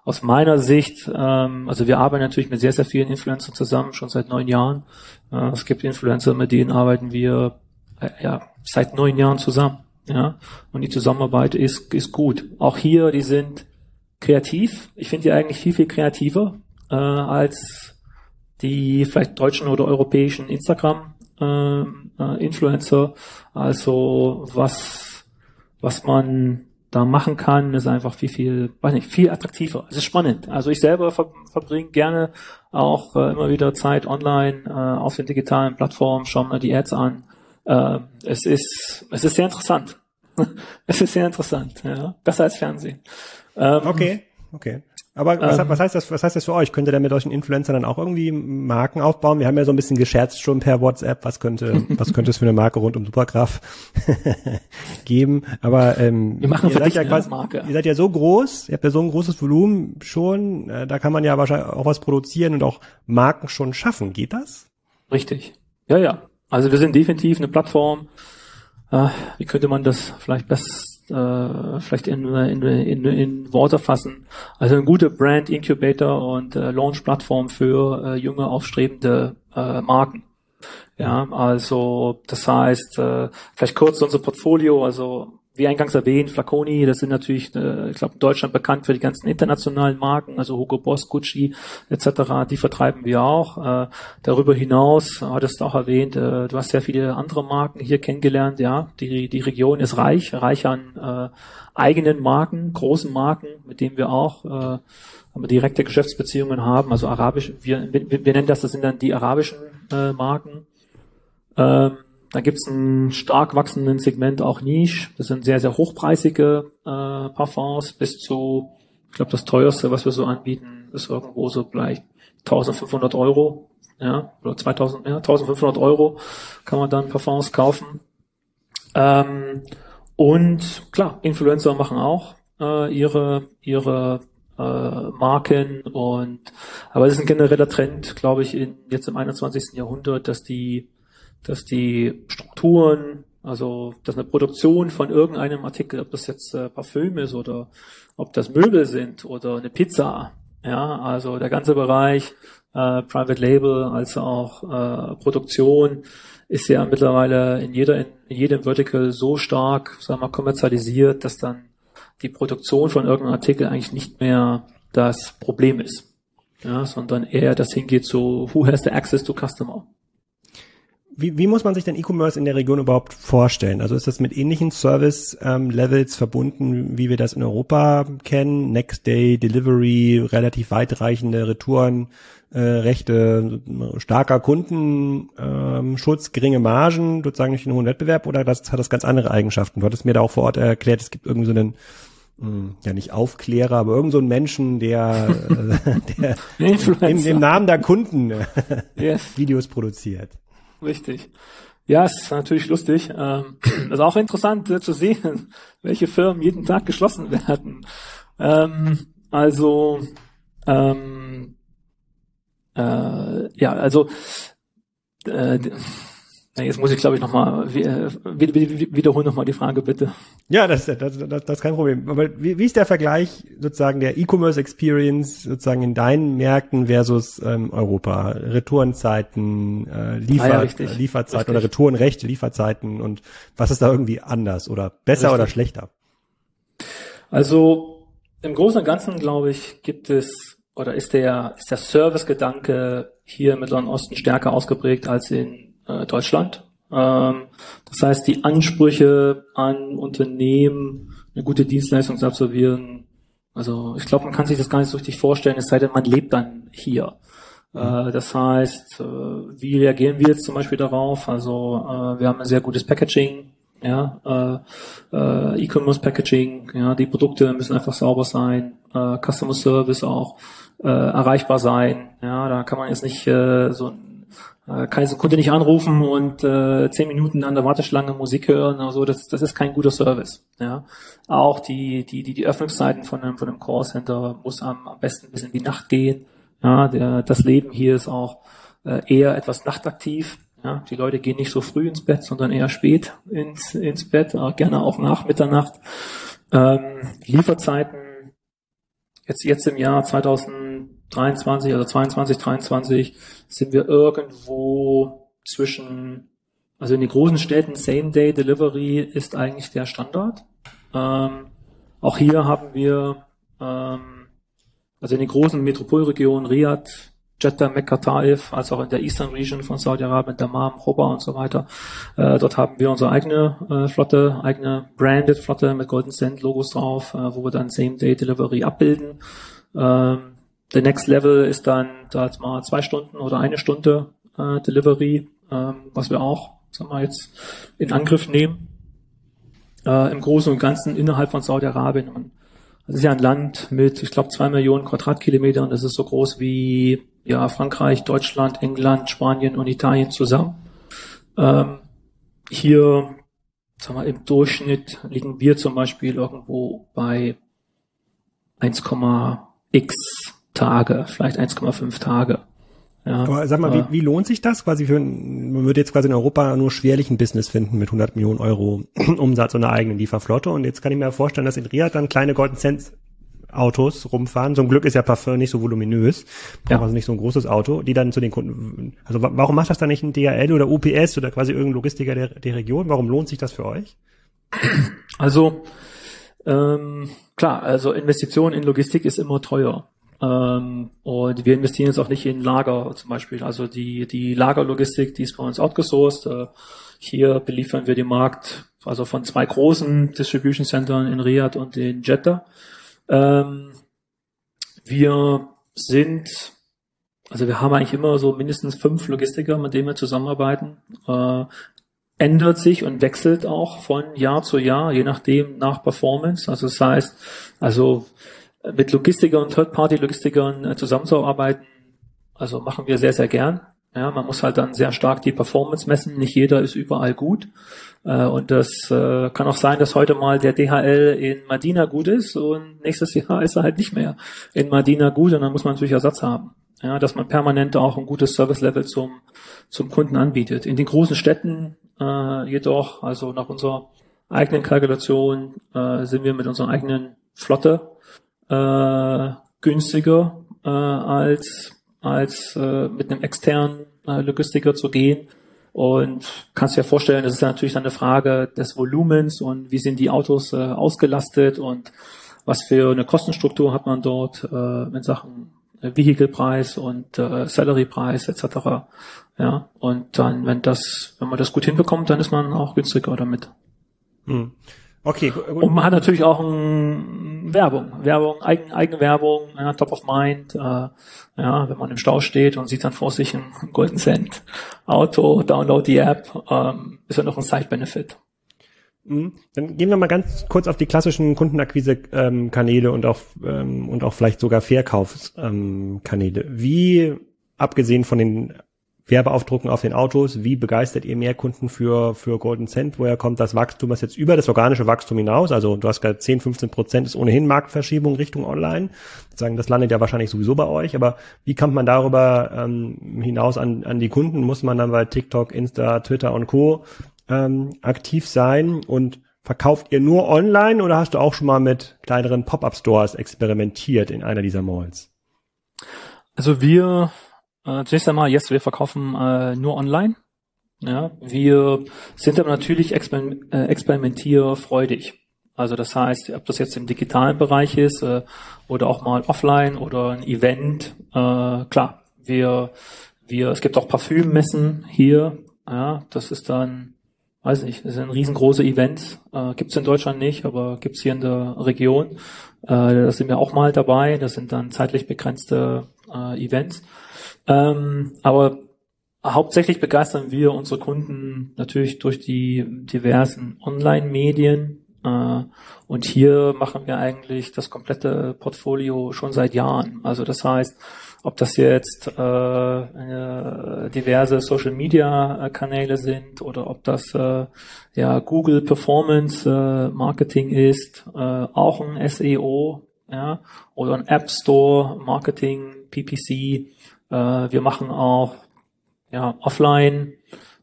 B: aus meiner Sicht, ähm, also wir arbeiten natürlich mit sehr, sehr vielen Influencern zusammen, schon seit neun Jahren. Äh, es gibt Influencer, mit denen arbeiten wir äh, ja, seit neun Jahren zusammen. Ja, und die Zusammenarbeit ist, ist gut. Auch hier, die sind kreativ. Ich finde die eigentlich viel, viel kreativer äh, als die vielleicht deutschen oder europäischen Instagram-Influencer. Äh, äh, also was, was man da machen kann, ist einfach viel, viel, weiß nicht, viel attraktiver. Es ist spannend. Also ich selber ver verbringe gerne auch äh, immer wieder Zeit online äh, auf den digitalen Plattformen, schaue mir die Ads an. Äh, es ist, es ist sehr interessant. es ist sehr interessant, ja. Besser als Fernsehen.
A: Ähm, okay, okay. Aber was, ähm, was, heißt das, was heißt das für euch? Könnt ihr denn mit solchen Influencern dann auch irgendwie Marken aufbauen? Wir haben ja so ein bisschen gescherzt schon per WhatsApp, was könnte, was könnte es für eine Marke rund um Supergraph geben? Aber ähm,
B: Wir machen
A: ihr, seid
B: ja
A: quasi, Marke. ihr seid ja so groß, ihr habt ja so ein großes Volumen schon, äh, da kann man ja wahrscheinlich auch was produzieren und auch Marken schon schaffen. Geht das?
B: Richtig. Ja, ja. Also wir sind definitiv eine Plattform. Äh, wie könnte man das vielleicht best äh, vielleicht in, in, in, in Worte fassen. Also eine gute Brand Incubator und äh, Launch Plattform für äh, junge aufstrebende äh, Marken. Ja, also das heißt, äh, vielleicht kurz unser Portfolio, also wie eingangs erwähnt, Flaconi, das sind natürlich, äh, ich glaube, Deutschland bekannt für die ganzen internationalen Marken, also Hugo Boss, Gucci etc., die vertreiben wir auch. Äh, darüber hinaus, hattest du auch erwähnt, äh, du hast sehr viele andere Marken hier kennengelernt, ja. Die, die Region ist reich, reich an äh, eigenen Marken, großen Marken, mit denen wir auch äh, direkte Geschäftsbeziehungen haben, also arabisch, wir, wir, wir nennen das, das sind dann die arabischen äh, Marken. Ähm, da gibt's ein stark wachsenden Segment auch Niche. Das sind sehr, sehr hochpreisige äh, Parfums bis zu, ich glaube, das teuerste, was wir so anbieten, ist irgendwo so vielleicht 1500 Euro. Ja, oder 2000, ja, 1500 Euro kann man dann Parfums kaufen. Ähm, und klar, Influencer machen auch äh, ihre, ihre äh, Marken und aber es ist ein genereller Trend, glaube ich, in jetzt im 21. Jahrhundert, dass die dass die Strukturen, also dass eine Produktion von irgendeinem Artikel, ob das jetzt äh, Parfüm ist oder ob das Möbel sind oder eine Pizza, ja, also der ganze Bereich äh, Private Label als auch äh, Produktion ist ja mittlerweile in jeder in, jedem Vertical so stark, sagen wir kommerzialisiert, dass dann die Produktion von irgendeinem Artikel eigentlich nicht mehr das Problem ist, ja, sondern eher das hingeht zu Who has the access to customer?
A: Wie, wie muss man sich denn E-Commerce in der Region überhaupt vorstellen? Also ist das mit ähnlichen Service-Levels ähm, verbunden, wie wir das in Europa kennen? Next Day Delivery, relativ weitreichende Retouren, äh, Rechte, starker Kundenschutz, ähm, geringe Margen, sozusagen durch den hohen Wettbewerb oder das, hat das ganz andere Eigenschaften? Du hattest mir da auch vor Ort erklärt, es gibt irgendwie so einen hm, ja nicht Aufklärer, aber irgend so ein Menschen, der, äh, der im, im Namen der Kunden yes. Videos produziert.
B: Richtig. Ja, es ist natürlich lustig. Ähm, ist auch interessant äh, zu sehen, welche Firmen jeden Tag geschlossen werden. Ähm, also ähm, äh, ja, also äh, Jetzt muss ich, glaube ich, nochmal äh, wiederholen nochmal die Frage, bitte.
A: Ja, das, das, das, das ist kein Problem. Aber wie, wie ist der Vergleich sozusagen der E-Commerce Experience sozusagen in deinen Märkten versus ähm, Europa? Retourenzeiten, äh, Liefer, ah, ja, Lieferzeiten richtig. oder Retourenrechte, Lieferzeiten und was ist da irgendwie anders oder besser richtig. oder schlechter?
B: Also im Großen und Ganzen, glaube ich, gibt es oder ist der, ist der Service-Gedanke hier im Mittleren Osten stärker ausgeprägt als in äh, Deutschland. Ähm, das heißt, die Ansprüche an Unternehmen, eine gute Dienstleistung zu absolvieren, also ich glaube, man kann sich das gar nicht so richtig vorstellen, es sei denn, man lebt dann hier. Äh, das heißt, äh, wie reagieren wir jetzt zum Beispiel darauf? Also äh, wir haben ein sehr gutes Packaging, ja, E-Commerce Packaging, ja, die Produkte müssen einfach sauber sein, Customer Service auch erreichbar sein, ja, da kann man jetzt nicht so ein äh, keine Sekunde nicht anrufen und äh, zehn Minuten an der Warteschlange Musik hören, also das, das ist kein guter Service. Ja. Auch die, die, die, die Öffnungszeiten von einem, von einem Callcenter muss am, am besten bis in die Nacht gehen. Ja, der, das Leben hier ist auch äh, eher etwas nachtaktiv. Ja, die Leute gehen nicht so früh ins Bett, sondern eher spät ins, ins Bett, äh, gerne auch nach Mitternacht. Ähm, Lieferzeiten jetzt, jetzt im Jahr 2000 23, also 22, 23 sind wir irgendwo zwischen, also in den großen Städten Same-Day-Delivery ist eigentlich der Standard. Ähm, auch hier haben wir, ähm, also in den großen Metropolregionen Riyadh, Jeddah, Mekka, Taif, als auch in der Eastern Region von Saudi-Arabien, Dammam, Choba und so weiter. Äh, dort haben wir unsere eigene äh, Flotte, eigene branded Flotte mit Golden Cent Logos drauf, äh, wo wir dann Same-Day-Delivery abbilden. Ähm, der Next Level ist dann da jetzt mal zwei Stunden oder eine Stunde äh, Delivery, ähm, was wir auch, sagen wir jetzt, in Angriff nehmen. Äh, Im Großen und Ganzen innerhalb von Saudi-Arabien. Das ist ja ein Land mit, ich glaube, zwei Millionen Quadratkilometern. Das ist so groß wie ja, Frankreich, Deutschland, England, Spanien und Italien zusammen. Ähm, hier, sagen wir, im Durchschnitt liegen wir zum Beispiel irgendwo bei 1,x Tage, vielleicht 1,5 Tage.
A: Ja, Aber sag mal, wie, wie lohnt sich das? Quasi für, man würde jetzt quasi in Europa nur schwerlich ein Business finden mit 100 Millionen Euro Umsatz und einer eigenen Lieferflotte. Und jetzt kann ich mir vorstellen, dass in Riyadh dann kleine Golden Sense Autos rumfahren. Zum Glück ist ja Parfum nicht so voluminös, braucht ja. also nicht so ein großes Auto, die dann zu den Kunden. Also warum macht das dann nicht ein DHL oder UPS oder quasi irgendein Logistiker der, der Region? Warum lohnt sich das für euch?
B: Also ähm, klar, also Investition in Logistik ist immer teuer. Ähm, und wir investieren jetzt auch nicht in Lager zum Beispiel. Also die, die Lagerlogistik, die ist bei uns outgesourced. Äh, hier beliefern wir den Markt also von zwei großen Distribution Centern in Riyadh und in Jeddah. Ähm, wir sind, also wir haben eigentlich immer so mindestens fünf Logistiker, mit denen wir zusammenarbeiten. Äh, ändert sich und wechselt auch von Jahr zu Jahr, je nachdem nach Performance. Also das heißt, also mit Logistikern und Third-Party-Logistikern äh, zusammenzuarbeiten, also machen wir sehr, sehr gern. Ja, man muss halt dann sehr stark die Performance messen. Nicht jeder ist überall gut. Äh, und das äh, kann auch sein, dass heute mal der DHL in Madina gut ist und nächstes Jahr ist er halt nicht mehr in Madina gut und dann muss man natürlich Ersatz haben. Ja, dass man permanent auch ein gutes Service-Level zum, zum Kunden anbietet. In den großen Städten äh, jedoch, also nach unserer eigenen Kalkulation, äh, sind wir mit unserer eigenen Flotte äh, günstiger äh, als als äh, mit einem externen äh, Logistiker zu gehen. Und kannst dir vorstellen, das ist ja natürlich dann eine Frage des Volumens und wie sind die Autos äh, ausgelastet und was für eine Kostenstruktur hat man dort äh, in Sachen äh, Vehikelpreis und äh, Salarypreis etc. Ja, und dann, wenn das, wenn man das gut hinbekommt, dann ist man auch günstiger damit. Hm. Okay. Gut. Und man hat natürlich auch ein Werbung, Werbung, Eigen, Eigenwerbung, ja, Top of Mind. Äh, ja, wenn man im Stau steht und sieht dann vor sich ein Golden Cent Auto, download die App, ähm, ist ja noch ein Side-Benefit.
A: Mhm. Dann gehen wir mal ganz kurz auf die klassischen Kundenakquise-Kanäle und auch ähm, und auch vielleicht sogar Verkaufskanäle. Ähm, Wie abgesehen von den Werbeaufdrucken auf den Autos. Wie begeistert ihr mehr Kunden für, für Golden Cent? Woher kommt das Wachstum, was jetzt über das organische Wachstum hinaus? Also du hast gerade 10, 15 Prozent ist ohnehin Marktverschiebung Richtung Online. Sagen, das landet ja wahrscheinlich sowieso bei euch. Aber wie kommt man darüber ähm, hinaus an, an die Kunden? Muss man dann bei TikTok, Insta, Twitter und Co. Ähm, aktiv sein? Und verkauft ihr nur online oder hast du auch schon mal mit kleineren Pop-up-Stores experimentiert in einer dieser Malls?
B: Also wir äh, zunächst einmal, yes, wir verkaufen äh, nur online. Ja, wir sind aber natürlich exper äh, experimentierfreudig. Also das heißt, ob das jetzt im digitalen Bereich ist äh, oder auch mal offline oder ein Event, äh, klar, wir, wir, es gibt auch Parfümmessen hier, ja, das ist dann, weiß nicht, das sind riesengroße Events, äh, gibt es in Deutschland nicht, aber gibt es hier in der Region. Äh, da sind wir auch mal dabei, das sind dann zeitlich begrenzte äh, Events. Ähm, aber hauptsächlich begeistern wir unsere Kunden natürlich durch die diversen Online-Medien. Äh, und hier machen wir eigentlich das komplette Portfolio schon seit Jahren. Also das heißt, ob das jetzt äh, diverse Social Media Kanäle sind oder ob das äh, ja Google Performance äh, Marketing ist, äh, auch ein SEO, ja, oder ein App Store Marketing, PPC, wir machen auch ja, Offline,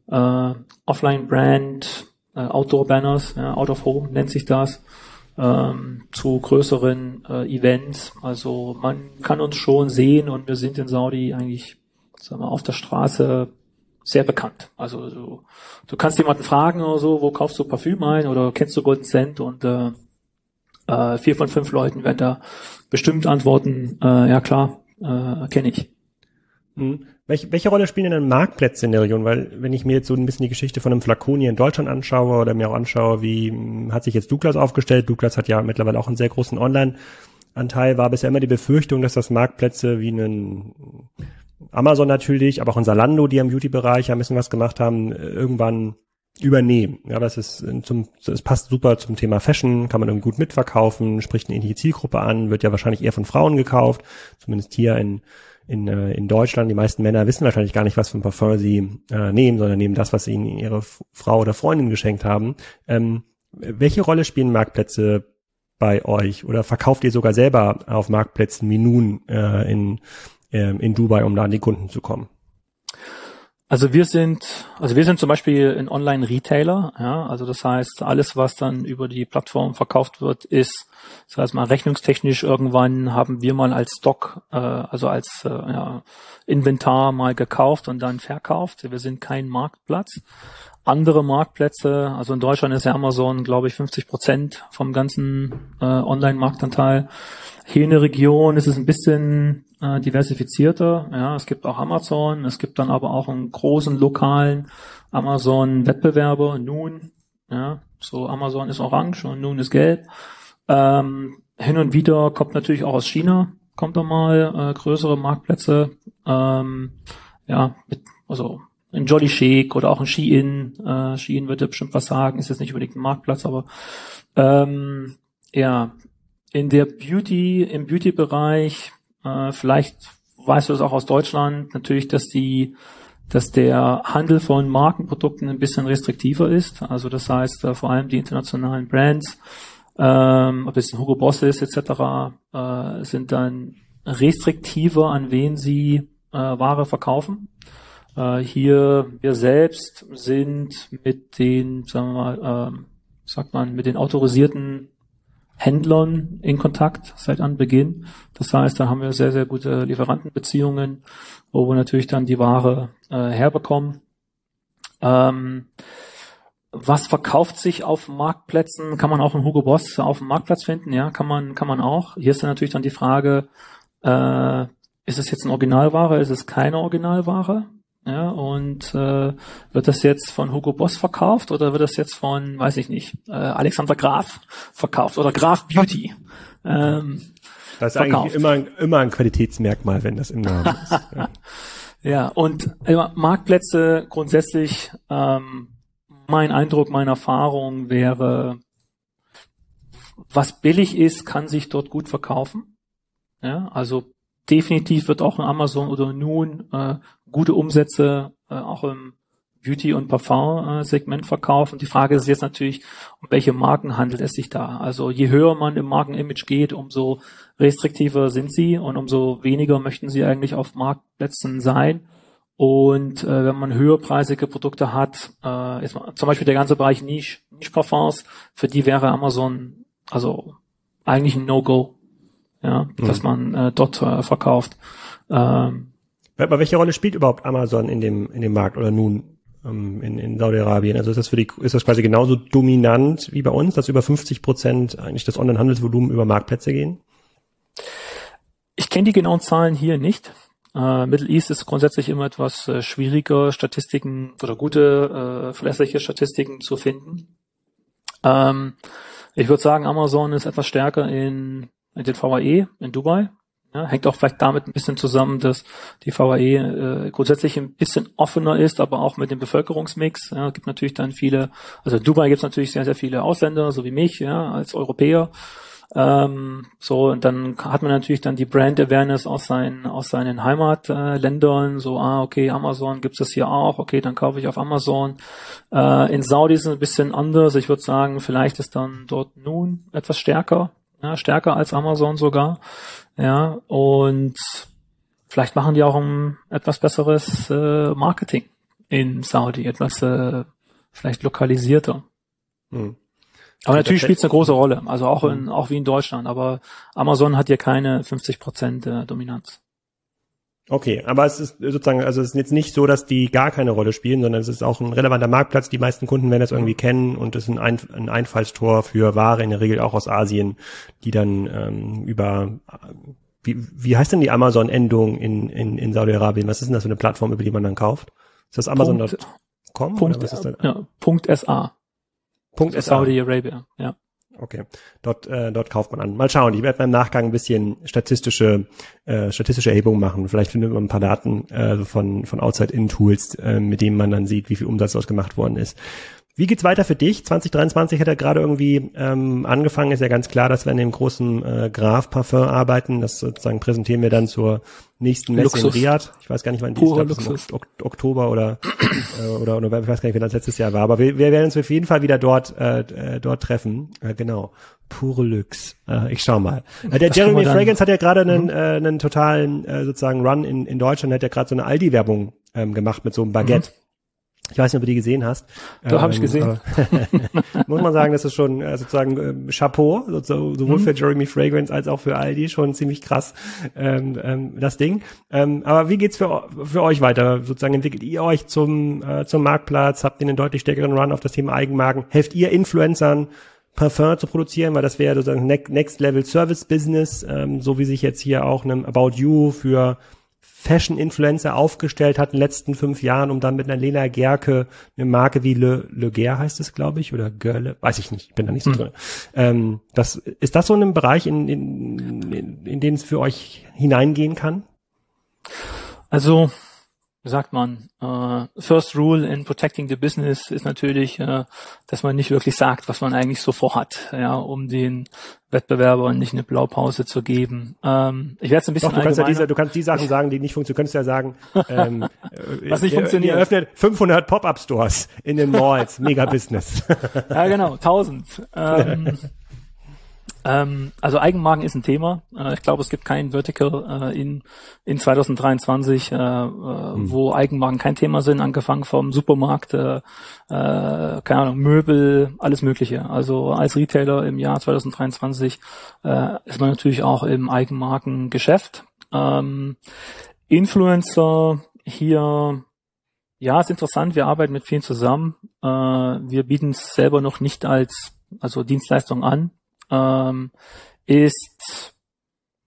B: äh, Offline-Brand, äh, Outdoor-Banners, ja, Out of Home nennt sich das, ähm, zu größeren äh, Events. Also man kann uns schon sehen und wir sind in Saudi eigentlich sagen wir, auf der Straße sehr bekannt. Also du, du kannst jemanden fragen oder so, wo kaufst du Parfüm ein oder kennst du Golden Cent und äh, äh, vier von fünf Leuten werden da bestimmt antworten, äh, ja klar, äh, kenne ich.
A: Hm. Welche, welche Rolle spielen denn Marktplätze in der Region? Weil wenn ich mir jetzt so ein bisschen die Geschichte von einem Flaconi in Deutschland anschaue oder mir auch anschaue, wie hm, hat sich jetzt Douglas aufgestellt? Douglas hat ja mittlerweile auch einen sehr großen Online-Anteil. War bisher immer die Befürchtung, dass das Marktplätze wie einen Amazon natürlich, aber auch ein Salando, die im Beauty-Bereich ein bisschen was gemacht haben, irgendwann übernehmen. Ja, das ist zum, es passt super zum Thema Fashion, kann man irgendwie gut mitverkaufen, spricht eine ähnliche Zielgruppe an, wird ja wahrscheinlich eher von Frauen gekauft, zumindest hier in in, äh, in Deutschland, die meisten Männer wissen wahrscheinlich gar nicht, was für ein Parfum sie äh, nehmen, sondern nehmen das, was ihnen ihre Frau oder Freundin geschenkt haben. Ähm, welche Rolle spielen Marktplätze bei euch? Oder verkauft ihr sogar selber auf Marktplätzen Minun äh, in, äh, in Dubai, um da an die Kunden zu kommen?
B: Also wir sind, also wir sind zum Beispiel ein Online-Retailer, ja, also das heißt, alles, was dann über die Plattform verkauft wird, ist, das heißt mal rechnungstechnisch irgendwann haben wir mal als Stock, äh, also als äh, ja, Inventar mal gekauft und dann verkauft. Wir sind kein Marktplatz. Andere Marktplätze, also in Deutschland ist ja Amazon, glaube ich, 50 Prozent vom ganzen äh, Online-Marktanteil. Hier in der Region ist es ein bisschen äh, diversifizierter. Ja, es gibt auch Amazon, es gibt dann aber auch einen großen lokalen Amazon-Wettbewerber, Nun. Ja, so Amazon ist orange und Nun ist gelb. Ähm, hin und wieder kommt natürlich auch aus China, kommt da mal äh, größere Marktplätze. Ähm, ja, mit, also ein Jolly Shake oder auch ein Shein. Äh, Shein würde bestimmt was sagen, ist jetzt nicht unbedingt ein Marktplatz, aber ähm, ja, in der Beauty, im Beauty-Bereich äh, vielleicht weißt du es auch aus Deutschland natürlich, dass die, dass der Handel von Markenprodukten ein bisschen restriktiver ist. Also das heißt, äh, vor allem die internationalen Brands, ähm, ob es ein Hugo Boss ist etc., äh, sind dann restriktiver, an wen sie äh, Ware verkaufen. Äh, hier wir selbst sind mit den, sagen wir mal, äh, sagt man, mit den autorisierten Händlern in Kontakt seit Anbeginn. Das heißt, da haben wir sehr, sehr gute Lieferantenbeziehungen, wo wir natürlich dann die Ware äh, herbekommen. Ähm, was verkauft sich auf Marktplätzen? Kann man auch einen Hugo Boss auf dem Marktplatz finden? Ja, kann man, kann man auch. Hier ist dann natürlich dann die Frage, äh, ist es jetzt eine Originalware? Ist es keine Originalware? Ja, und äh, wird das jetzt von Hugo Boss verkauft oder wird das jetzt von, weiß ich nicht, äh, Alexander Graf verkauft oder Graf Beauty? Ähm,
A: das ist verkauft. eigentlich immer, immer ein Qualitätsmerkmal, wenn das im Namen ist.
B: Ja, ja und äh, Marktplätze grundsätzlich, ähm, mein Eindruck, meine Erfahrung wäre, was billig ist, kann sich dort gut verkaufen. Ja, also definitiv wird auch in Amazon oder nun äh, gute Umsätze äh, auch im Beauty- und Parfum-Segment verkaufen. Die Frage ist jetzt natürlich, um welche Marken handelt es sich da? Also je höher man im Markenimage geht, umso restriktiver sind sie und umso weniger möchten sie eigentlich auf Marktplätzen sein. Und äh, wenn man höherpreisige Produkte hat, äh, ist man, zum Beispiel der ganze Bereich Niche, Niche-Parfums, für die wäre Amazon also eigentlich ein No-Go ja, mhm. dass man äh, dort äh, verkauft. Ähm,
A: Aber welche Rolle spielt überhaupt Amazon in dem in dem Markt oder nun ähm, in, in Saudi-Arabien? Also ist das für die ist das quasi genauso dominant wie bei uns, dass über 50 Prozent eigentlich das Online-Handelsvolumen über Marktplätze gehen?
B: Ich kenne die genauen Zahlen hier nicht. Äh, Middle East ist grundsätzlich immer etwas äh, schwieriger, Statistiken oder gute, äh, verlässliche Statistiken zu finden. Ähm, ich würde sagen, Amazon ist etwas stärker in den VAE in Dubai. Ja, hängt auch vielleicht damit ein bisschen zusammen, dass die VAE äh, grundsätzlich ein bisschen offener ist, aber auch mit dem Bevölkerungsmix. Ja, gibt natürlich dann viele, also in Dubai gibt es natürlich sehr, sehr viele Ausländer, so wie mich, ja, als Europäer. Ähm, so, und dann hat man natürlich dann die Brand Awareness aus seinen, aus seinen Heimatländern, so, ah, okay, Amazon gibt's das hier auch, okay, dann kaufe ich auf Amazon. Äh, in Saudi ist es ein bisschen anders. Ich würde sagen, vielleicht ist dann dort nun etwas stärker ja, stärker als Amazon sogar. Ja, und vielleicht machen die auch ein etwas besseres äh, Marketing in Saudi, etwas äh, vielleicht lokalisierter. Hm. Aber natürlich spielt es eine große Rolle, also auch in, hm. auch wie in Deutschland. Aber Amazon hat hier keine 50 Prozent äh, Dominanz.
A: Okay, aber es ist sozusagen, also es ist jetzt nicht so, dass die gar keine Rolle spielen, sondern es ist auch ein relevanter Marktplatz. Die meisten Kunden werden das irgendwie kennen und es ist ein, ein, ein Einfallstor für Ware in der Regel auch aus Asien, die dann ähm, über wie, wie heißt denn die Amazon-Endung in, in, in Saudi-Arabien? Was ist denn das für eine Plattform, über die man dann kauft? Ist das Amazon.com?
B: Punkt, was ist das? Ja, Punkt SA.
A: Punkt
B: SA. Saudi-Arabia, ja.
A: Okay, dort, äh, dort kauft man an. Mal schauen, ich werde beim Nachgang ein bisschen statistische, äh, statistische Erhebungen machen. Vielleicht findet man ein paar Daten äh, von, von Outside-In-Tools, äh, mit denen man dann sieht, wie viel Umsatz dort gemacht worden ist. Wie geht's weiter für dich? 2023 hat er gerade irgendwie ähm, angefangen. Ist ja ganz klar, dass wir an dem großen äh, Graf Parfum arbeiten. Das sozusagen präsentieren wir dann zur nächsten Messe
B: Luxus.
A: in Riyadh. Ich weiß gar nicht, wann die
B: Pure
A: ist. Glaub. Ok- Oktober oder äh, oder oder ich weiß gar nicht, wie das letztes Jahr war. Aber wir, wir werden uns auf jeden Fall wieder dort äh, äh, dort treffen. Äh, genau. Pure Lux. Äh, ich schau mal. Äh, der
B: Das
A: Jeremy Fragrance hat ja gerade einen, äh, einen totalen äh, sozusagen Run in, in Deutschland. Er hat ja gerade so eine Aldi-Werbung ähm, gemacht mit so einem Baguette. Ich weiß nicht, ob du die gesehen hast.
B: Da hab ich gesehen.
A: muss man sagen, das ist schon äh, sozusagen ähm, Chapeau, so, so, sowohl für Jeremy Fragrance als auch für Aldi, schon ziemlich krass ähm, ähm, das Ding. Ähm, aber wie geht's für, für euch weiter? Sozusagen entwickelt ihr euch zum, äh, zum Marktplatz? Habt ihr einen deutlich stärkeren Run auf das Thema Eigenmarken? Helft ihr Influencern Parfum zu produzieren, weil das wäre sozusagen Ne- Next Level Service Business, ähm, so wie sich jetzt hier auch einem About You für Fashion-Influencer aufgestellt hat in den letzten fünf Jahren, um dann mit einer Lena Gerke eine Marke wie Le, Le Guerre heißt es, glaube ich, oder Görle, weiß ich nicht, ich bin da nicht so drin. Ähm, das, ist das so ein Bereich, in, in, in, in den es für euch hineingehen kann?
B: Also, sagt man, äh, first rule in protecting the business ist natürlich, äh, dass man nicht wirklich sagt, was man eigentlich so vorhat, ja, um den Wettbewerbern nicht eine Blaupause zu geben. Ähm, ich werde es ein bisschen
A: Doch, du kannst ja diese, du kannst die Sachen sagen, die nicht funktionieren. Du könntest ja sagen, ähm,
B: Was nicht
A: ihr,
B: funktioniert.
A: Ihr eröffnet 500 Pop-Up-Stores in den Malls. Mega Business.
B: Ja, genau, 1000. Ähm, ähm, also Eigenmarken ist ein Thema. Äh, ich glaube, es gibt kein Vertical äh, in, in 2023, äh, äh, wo Eigenmarken kein Thema sind, angefangen vom Supermarkt, äh, äh, keine Ahnung, Möbel, alles Mögliche. Also als Retailer im Jahr 2023 äh, ist man natürlich auch im Eigenmarkengeschäft. Ähm, Influencer hier ja, ist interessant. Wir arbeiten mit vielen zusammen. Wir bieten es selber noch nicht als also Dienstleistung an. Ähm, ist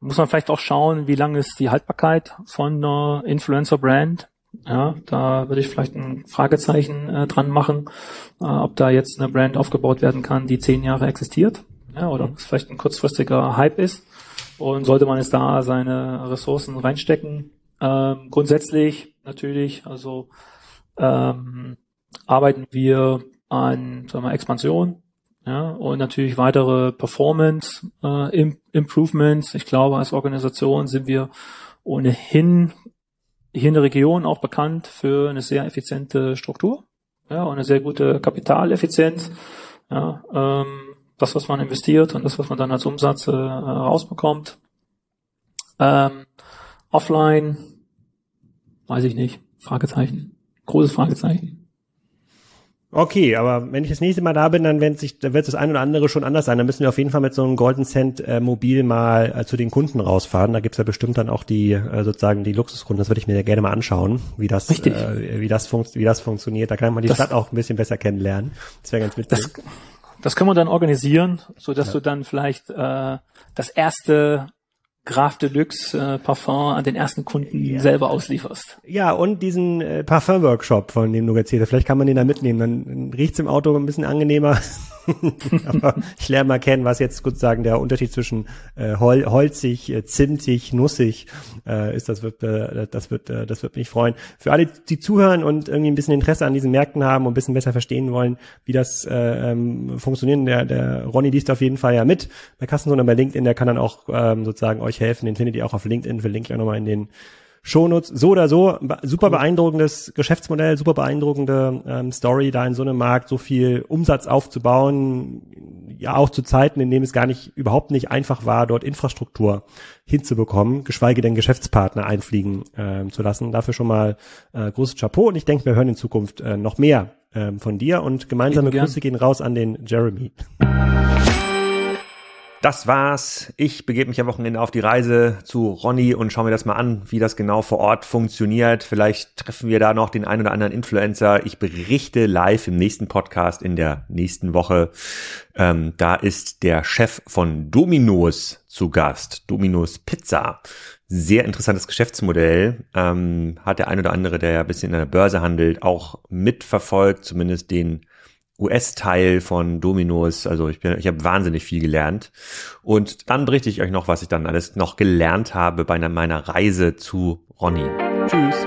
B: muss man vielleicht auch schauen, wie lang ist die Haltbarkeit von einer Influencer-Brand. Ja, da würde ich vielleicht ein Fragezeichen äh, dran machen, äh, ob da jetzt eine Brand aufgebaut werden kann, die zehn Jahre existiert. Ja, oder ob es vielleicht ein kurzfristiger Hype ist. Und sollte man jetzt da seine Ressourcen reinstecken? Ähm, grundsätzlich natürlich, also ähm, arbeiten wir an sagen wir, Expansion ja, und natürlich weitere Performance äh, Im Improvements. Ich glaube, als Organisation sind wir ohnehin hier in der Region auch bekannt für eine sehr effiziente Struktur ja, und eine sehr gute Kapitaleffizienz. Ja, ähm, das, was man investiert und das, was man dann als Umsatz äh, rausbekommt. Ähm, offline, weiß ich nicht. Fragezeichen. Großes Fragezeichen.
A: Okay, aber wenn ich das nächste Mal da bin, dann wird sich, dann wird das ein oder andere schon anders sein. Dann müssen wir auf jeden Fall mit so einem Golden Cent äh, Mobil mal äh, zu den Kunden rausfahren. Da gibt's ja bestimmt dann auch die äh, sozusagen die Luxuskunden. Das würde ich mir sehr gerne mal anschauen, wie das
B: Richtig.
A: äh, wie das funkt, wie das funktioniert. Da kann man die
B: Das-
A: Stadt auch ein bisschen besser kennenlernen. Das wäre ganz witzig.
B: Das, das können wir dann organisieren, so dass du dann vielleicht äh, das erste Graf Deluxe äh, Parfum an den ersten Kunden selber auslieferst.
A: Ja, und diesen äh, Parfum-Workshop, von dem du erzählt hast. Vielleicht kann man den da mitnehmen. Dann riecht's im Auto ein bisschen angenehmer. Aber ich lerne mal kennen, was jetzt sozusagen der Unterschied zwischen äh, hol holzig, äh, zimtig, nussig äh, ist. Das wird, äh, das wird, äh, das wird mich freuen. Für alle, die zuhören und irgendwie ein bisschen Interesse an diesen Märkten haben und ein bisschen besser verstehen wollen, wie das äh, ähm, funktioniert. Der, der Ronny liest auf jeden Fall ja mit bei Kassensohn und bei LinkedIn. Der kann dann auch ähm, sozusagen euch helfen. Den findet ihr auch auf LinkedIn. Verlinke ich auch nochmal in den Shownotes. So oder so, super beeindruckendes Geschäftsmodell, super beeindruckende ähm, Story, da in so einem Markt so viel Umsatz aufzubauen, ja auch zu Zeiten, in denen es gar nicht, überhaupt nicht einfach war, dort Infrastruktur hinzubekommen, geschweige denn Geschäftspartner einfliegen ähm, zu lassen. Dafür schon mal äh, großes Chapeau und ich denke, wir hören in Zukunft äh, noch mehr ähm, von dir und gemeinsame. Grüße gehen raus an den Jeremy.
C: Das war's. Ich begebe mich am Wochenende auf die Reise zu Ronny und schaue mir das mal an, wie das genau vor Ort funktioniert. Vielleicht treffen wir da noch den einen oder anderen Influencer. Ich berichte live im nächsten Podcast in der nächsten Woche. Ähm, da ist der Chef von Dominos zu Gast. Dominos Pizza. Sehr interessantes Geschäftsmodell. Ähm, hat der ein oder andere, der ja ein bisschen in der Börse handelt, auch mitverfolgt, zumindest den US-Teil von Dominos. Also ich bin, ich habe wahnsinnig viel gelernt. Und dann berichte ich euch noch, was ich dann alles noch gelernt habe bei meiner Reise zu Ronny. Tschüss.